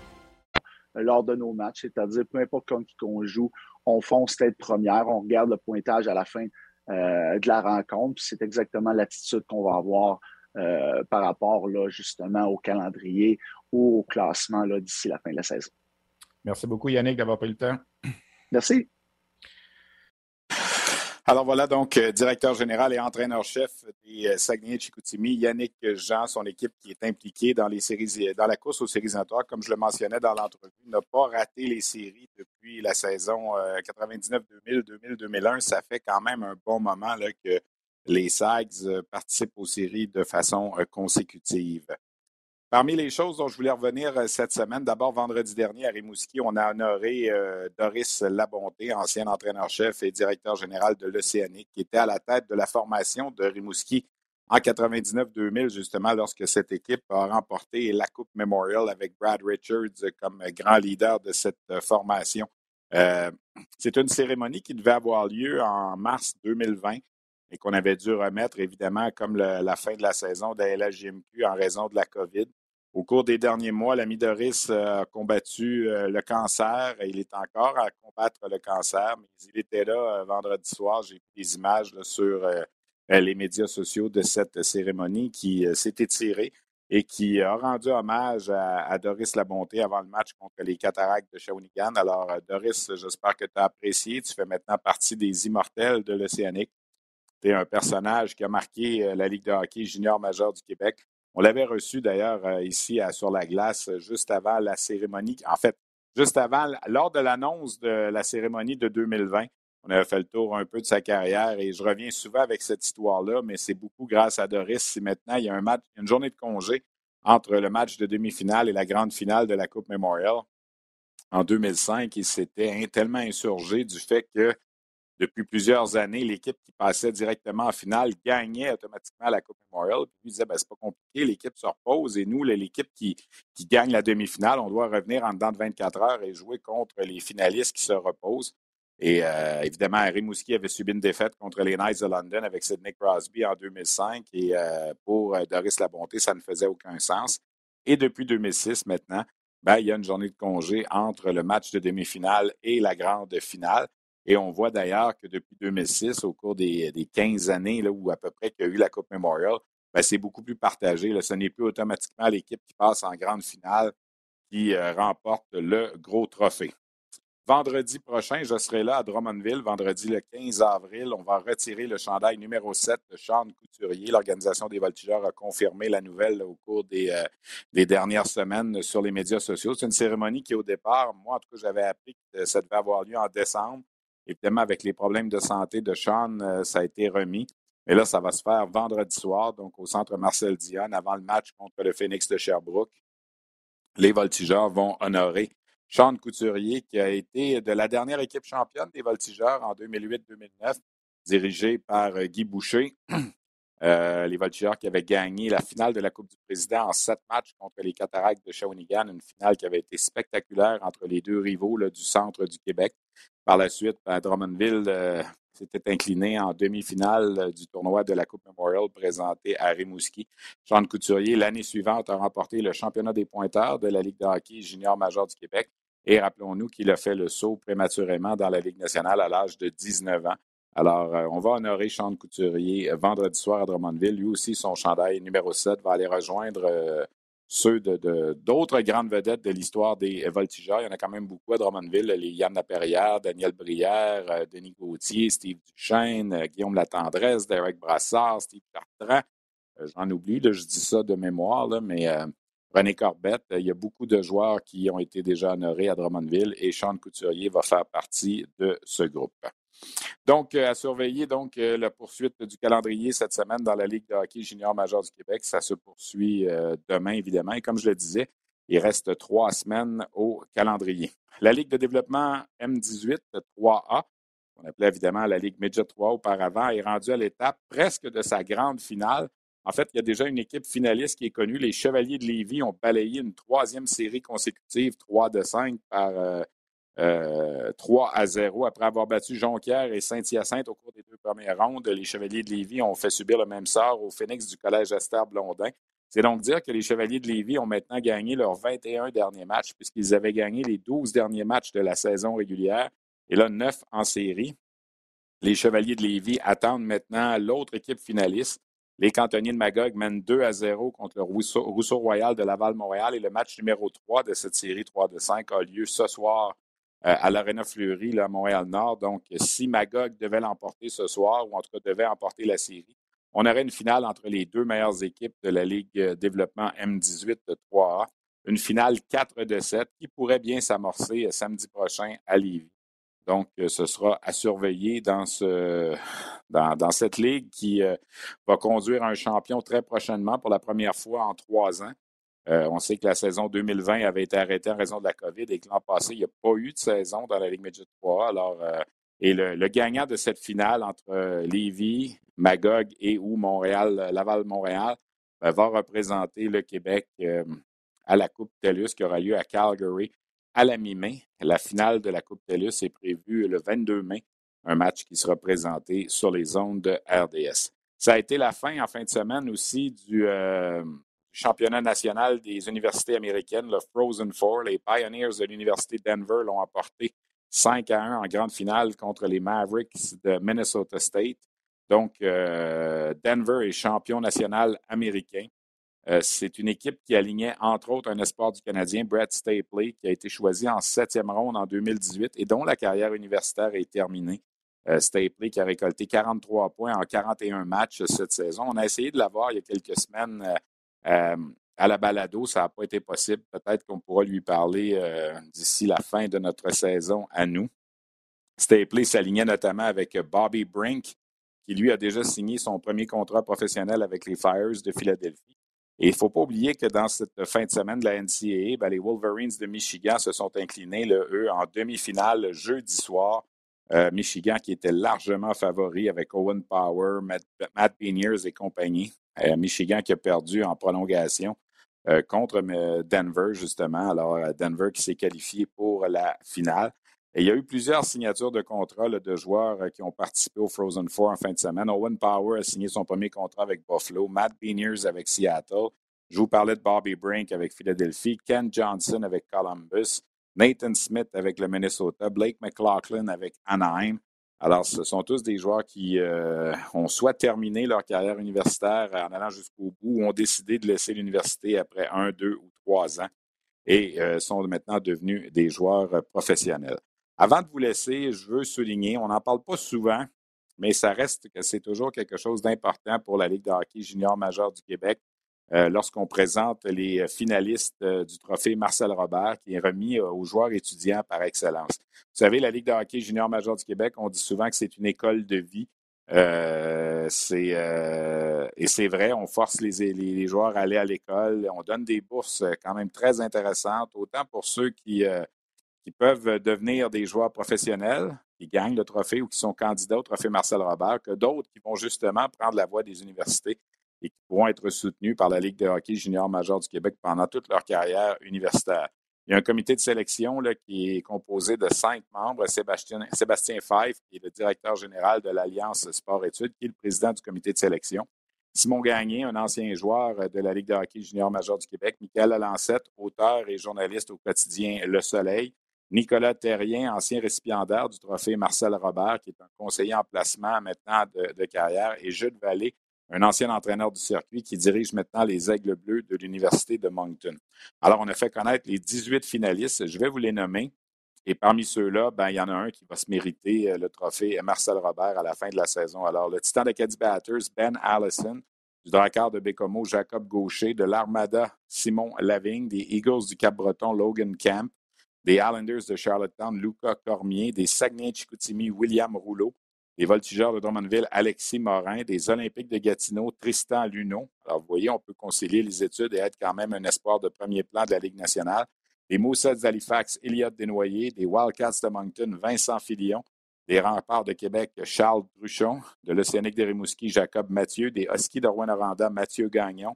lors de nos matchs, c'est-à-dire peu importe quand on joue, on fonce tête première, on regarde le pointage à la fin euh, de la rencontre. C'est exactement l'attitude qu'on va avoir euh, par rapport là, justement au calendrier ou au classement d'ici la fin de la saison. Merci beaucoup Yannick d'avoir pris le temps. Merci. Alors voilà donc euh, directeur général et entraîneur-chef des euh, Saguenay de Chicoutimi, Yannick Jean, son équipe qui est impliquée dans les séries, dans la course aux séries éliminatoires, comme je le mentionnais dans l'entrevue, n'a pas raté les séries depuis la saison 99-2000, euh, 2000-2001. Ça fait quand même un bon moment que les Sags participent aux séries de façon consécutive. Parmi les choses dont je voulais revenir euh, cette semaine, d'abord vendredi dernier à Rimouski, on a honoré euh, Doris Labonté, ancien entraîneur-chef et directeur général de l'Océanique, qui était à la tête de la formation de Rimouski en 99-2000, justement, lorsque cette équipe a remporté la Coupe Memorial avec Brad Richards comme grand leader de cette euh, formation. C'est une cérémonie qui devait avoir lieu en mars 2020 et qu'on avait dû remettre, évidemment, comme la fin de la saison de la LHJMQ en raison de la COVID. Au cours des derniers mois, l'ami Doris euh, a combattu euh, le cancer et il est encore à combattre le cancer, mais il était là euh, vendredi soir. J'ai vu des images sur les médias sociaux de cette cérémonie qui s'est étirée et qui a rendu hommage à, Doris Labonté avant le match contre les Cataractes de Shawinigan. Alors, Doris, j'espère que tu as apprécié. Tu fais maintenant partie des immortels de l'Océanique. Tu es un personnage qui a marqué la Ligue de hockey junior majeur du Québec. On l'avait reçu d'ailleurs euh, ici sur la glace juste avant la cérémonie. En fait, juste avant, lors de l'annonce de la cérémonie de 2020, on avait fait le tour un peu de sa carrière et je reviens souvent avec cette histoire-là, mais c'est beaucoup grâce à Doris si maintenant il y a un match, une journée de congé entre le match de demi-finale et la grande finale de la Coupe Memorial en 2005. Il s'était tellement insurgé du fait que depuis plusieurs années, l'équipe qui passait directement en finale gagnait automatiquement la Coupe Memorial. Puis lui disait, ben, c'est pas compliqué, l'équipe se repose et nous, l'équipe qui, qui gagne la demi-finale, on doit revenir en dedans de 24 heures et jouer contre les finalistes qui se reposent. Et euh, évidemment, Rimouski avait subi une défaite contre les Knights de London avec Sidney Crosby en 2005. Et euh, pour euh, Doris Labonté, ça ne faisait aucun sens. Et depuis 2006, maintenant, ben, il y a une journée de congé entre le match de demi-finale et la grande finale. Et on voit d'ailleurs que depuis 2006, au cours des, 15 années là, où à peu près qu'il y a eu la Coupe Memorial, ben, c'est beaucoup plus partagé. Ce n'est plus automatiquement l'équipe qui passe en grande finale qui euh, remporte le gros trophée. Vendredi prochain, je serai là à Drummondville, vendredi le 15 avril. On va retirer le chandail numéro 7 de Sean Couturier. L'Organisation des voltigeurs a confirmé la nouvelle au cours euh, des dernières semaines sur les médias sociaux. C'est une cérémonie qui, au départ, moi, en tout cas, j'avais appris que ça devait avoir lieu en décembre. Évidemment, avec les problèmes de santé de Sean, euh, ça a été remis. Mais là, ça va se faire vendredi soir, donc au centre Marcel Dion, avant le match contre le Phoenix de Sherbrooke. Les voltigeurs vont honorer Sean Couturier, qui a été de la dernière équipe championne des voltigeurs en 2008-2009, dirigée par euh, Guy Boucher. Euh, les voltigeurs qui avaient gagné la finale de la Coupe du Président en sept matchs contre les Cataractes de Shawinigan, une finale qui avait été spectaculaire entre les deux rivaux du centre du Québec. Par la suite, ben, Drummondville euh, s'était incliné en demi-finale euh, du tournoi de la Coupe Memorial présenté à Rimouski. Jean Couturier, l'année suivante, a remporté le championnat des pointeurs de la Ligue de hockey junior major du Québec. Et rappelons-nous qu'il a fait le saut prématurément dans la Ligue nationale à l'âge de 19 ans. Alors, euh, on va honorer Sean Couturier vendredi soir à Drummondville. Lui aussi, son chandail numéro 7 va aller rejoindre ceux d'autres de, grandes vedettes de l'histoire des voltigeurs. Il y en a quand même beaucoup à Drummondville, les Yann Laperrière, Daniel Brière, euh, Denis Gauthier, Steve Duchesne, euh, Guillaume Latendresse, Derek Brassard, Steve Cartrand. Euh, j'en oublie, je dis ça de mémoire, mais René Corbett, il y a beaucoup de joueurs qui ont été déjà honorés à Drummondville et Sean Couturier va faire partie de ce groupe. Donc, euh, à surveiller donc euh, la poursuite du calendrier cette semaine dans la Ligue de hockey junior majeur du Québec. Ça se poursuit euh, demain, évidemment. Et comme je le disais, il reste trois semaines au calendrier. La Ligue de développement M18 3A, qu'on appelait évidemment la Ligue Midget 3 auparavant, est rendue à l'étape presque de sa grande finale. En fait, il y a déjà une équipe finaliste qui est connue. Les Chevaliers de Lévis ont balayé une troisième série consécutive, 3 de 5 par 3 euh, à 0 après avoir battu Jonquière et Saint-Hyacinthe au cours des deux premières rondes. Les Chevaliers de Lévis ont fait subir le même sort au Phoenix du Collège Esther Blondin. C'est donc dire que les Chevaliers de Lévis ont maintenant gagné leurs 21 derniers matchs puisqu'ils avaient gagné les 12 derniers matchs de la saison régulière et là, 9 en série. Les Chevaliers de Lévis attendent maintenant l'autre équipe finaliste. Les cantonniers de Magog mènent 2 à 0 contre le Rousseau, Royal de Laval-Montréal et le match numéro 3 de cette série 3 de 5 a lieu ce soir à l'Arena Fleury, là, à Montréal-Nord. Donc, si Magog devait l'emporter ce soir, ou en tout devait emporter la série, on aurait une finale entre les deux meilleures équipes de la Ligue euh, Développement M18 de 3A. Une finale 4 de 7 qui pourrait bien s'amorcer euh, samedi prochain à Lévis. Donc, ce sera à surveiller dans, ce, dans cette ligue qui va conduire un champion très prochainement pour la première fois en trois ans. Euh, on sait que la saison 2020 avait été arrêtée en raison de la COVID et que l'an passé, il n'y a pas eu de saison dans la Ligue Midget 3. Alors, euh, et le, gagnant de cette finale entre euh, Lévis, Magog et ou Montréal, Laval-Montréal, ben, va représenter le Québec à la Coupe TELUS qui aura lieu à Calgary à la mi-mai. La finale de la Coupe TELUS est prévue le 22 mai, un match qui sera présenté sur les ondes de RDS. Ça a été la fin en fin de semaine aussi du, championnat national des universités américaines, le Frozen Four. Les Pioneers de l'Université de Denver l'ont apporté 5 à 1 en grande finale contre les Mavericks de Minnesota State. Donc, euh, Denver est champion national américain. Euh, c'est une équipe qui alignait, entre autres, un espoir du Canadien, Brett Stapley, qui a été choisi en septième ronde en 2018 et dont la carrière universitaire est terminée. Euh, Stapley qui a récolté 43 points en 41 matchs cette saison. On a essayé de l'avoir il y a quelques semaines à la balado, ça n'a pas été possible. Peut-être qu'on pourra lui parler d'ici la fin de notre saison à nous. Stapley s'alignait notamment avec Bobby Brink, qui lui a déjà signé son premier contrat professionnel avec les Fires de Philadelphie. Et il ne faut pas oublier que dans cette fin de semaine de la NCAA, ben, les Wolverines de Michigan se sont inclinés, eux, en demi-finale jeudi soir. Euh, Michigan qui était largement favori avec Owen Power, Matt, Matt et compagnie. Euh, Michigan qui a perdu en prolongation euh, contre Denver, justement. Alors, Denver qui s'est qualifié pour la finale. Il y a eu plusieurs signatures de contrats de joueurs qui ont participé au Frozen Four en fin de semaine. Owen Power a signé son premier contrat avec Buffalo, Matt Beniers avec Seattle. Je vous parlais de Bobby Brink avec Philadelphie, Ken Johnson avec Columbus, Nathan Smith avec le Minnesota, Blake McLaughlin avec Anaheim, alors, ce sont tous des joueurs qui euh, ont soit terminé leur carrière universitaire en allant jusqu'au bout ou ont décidé de laisser l'université après un, deux ou trois ans et euh, sont maintenant devenus des joueurs euh, professionnels. Avant de vous laisser, je veux souligner, on n'en parle pas souvent, mais ça reste que c'est toujours quelque chose d'important pour la Ligue de hockey junior majeur du Québec. Euh, lorsqu'on présente les finalistes euh, du trophée Marcel Robert, qui est remis euh, aux joueurs étudiants par excellence. Vous savez, la Ligue de hockey junior major du Québec, on dit souvent que c'est une école de vie. et c'est vrai, on force les, joueurs à aller à l'école. On donne des bourses quand même très intéressantes, autant pour ceux qui peuvent devenir des joueurs professionnels, qui gagnent le trophée ou qui sont candidats au trophée Marcel Robert, que d'autres qui vont justement prendre la voie des universités et qui pourront être soutenus par la Ligue de hockey junior majeur du Québec pendant toute leur carrière universitaire. Il y a un comité de sélection là, qui est composé de cinq membres. Sébastien, Sébastien qui est le directeur général de l'Alliance Sport-Études, qui est le président du comité de sélection. Simon Gagné, un ancien joueur de la Ligue de hockey junior majeur du Québec. Michael Alancette, auteur et journaliste au quotidien Le Soleil. Nicolas Terrien, ancien récipiendaire du trophée Marcel Robert, qui est un conseiller en placement maintenant de, de carrière. Et Jules Vallée, un ancien entraîneur du circuit qui dirige maintenant les Aigles Bleus de l'Université de Moncton. Alors, on a fait connaître les 18 finalistes. Je vais vous les nommer. Et parmi ceux-là, ben, il y en a un qui va se mériter euh, le trophée Marcel Robert à la fin de la saison. Alors, le Titan d'Acadie Batters, Ben Allison, du Drakkar de Bécomo, Jacob Gaucher, de l'Armada, Simon Lavigne, des Eagles du Cap-Breton, Logan Camp, des Islanders de Charlottetown, Luca Cormier, des Saguenay-Chicoutimi, William Rouleau, des voltigeurs de Drummondville, Alexis Morin, des Olympiques de Gatineau, Tristan Luneau. Alors, vous voyez, on peut concilier les études et être quand même un espoir de premier plan de la Ligue nationale. Des Moussets d'Halifax, Elliott Desnoyers, des Wildcats de Moncton, Vincent Filion, des Remparts de Québec, Charles Truchon, de l'Océanique de Rimouski, Jacob Mathieu, des Huskies de Rouen-Noranda, Mathieu Gagnon,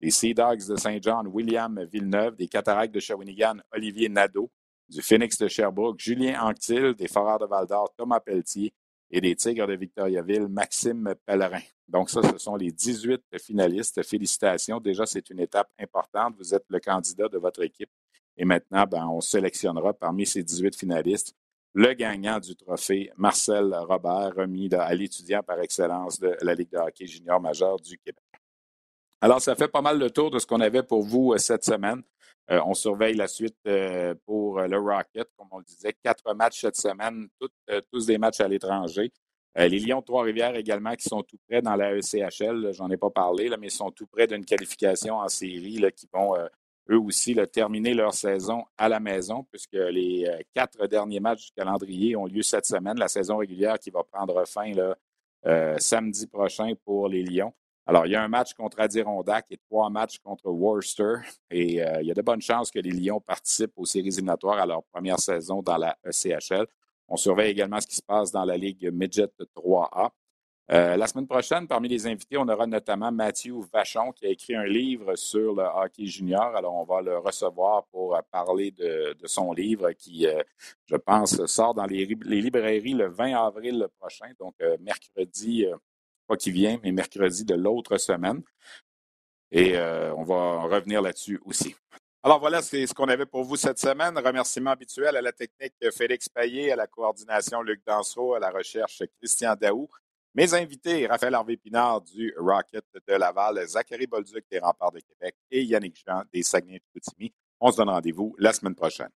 des Sea Dogs de Saint-Jean, William Villeneuve, des Cataractes de Shawinigan, Olivier Nadeau, du Phoenix de Sherbrooke, Julien Anctil, des Foreurs de Val-d'Or, Thomas Pelletier et des Tigres de Victoriaville, Maxime Pellerin. Donc, ça, ce sont les 18 finalistes. Félicitations. Déjà, c'est une étape importante. Vous êtes le candidat de votre équipe. Et maintenant, ben, on sélectionnera parmi ces 18 finalistes le gagnant du trophée, Marcel Robert, remis à l'étudiant par excellence de la Ligue de hockey junior majeur du Québec. Alors, ça fait pas mal le tour de ce qu'on avait pour vous euh, cette semaine. Euh, on surveille la suite euh, pour le Rocket, comme on le disait. Quatre matchs cette semaine, tous des matchs à l'étranger. les Lions de Trois-Rivières également qui sont tout près dans la ECHL, j'en ai pas parlé, mais ils sont tout près d'une qualification en série qui vont eux aussi terminer leur saison à la maison, puisque les quatre derniers matchs du calendrier ont lieu cette semaine. La saison régulière qui va prendre fin samedi prochain pour les Lions. Alors, il y a un match contre Adirondack et trois matchs contre Worcester. Et euh, il y a de bonnes chances que les Lions participent aux séries éliminatoires à leur première saison dans la ECHL. On surveille également ce qui se passe dans la Ligue Midget 3A. Euh, la semaine prochaine, parmi les invités, on aura notamment Mathieu Vachon qui a écrit un livre sur le hockey junior. Alors, on va le recevoir pour euh, parler de, son livre qui, je pense, sort dans les, librairies le 20 avril prochain, donc mercredi qui vient, mais mercredi de l'autre semaine. Et euh, on va revenir là-dessus aussi. Alors voilà, c'est ce qu'on avait pour vous cette semaine. Remerciements habituels à la technique Félix Payet, à la coordination Luc Dansereau, à la recherche Christian Daou. Mes invités, Raphaël Harvey Pinard du Rocket de Laval, Zachary Bolduc des Remparts de Québec et Yannick Jean des Saguenay-Chicoutimi. On se donne rendez-vous la semaine prochaine.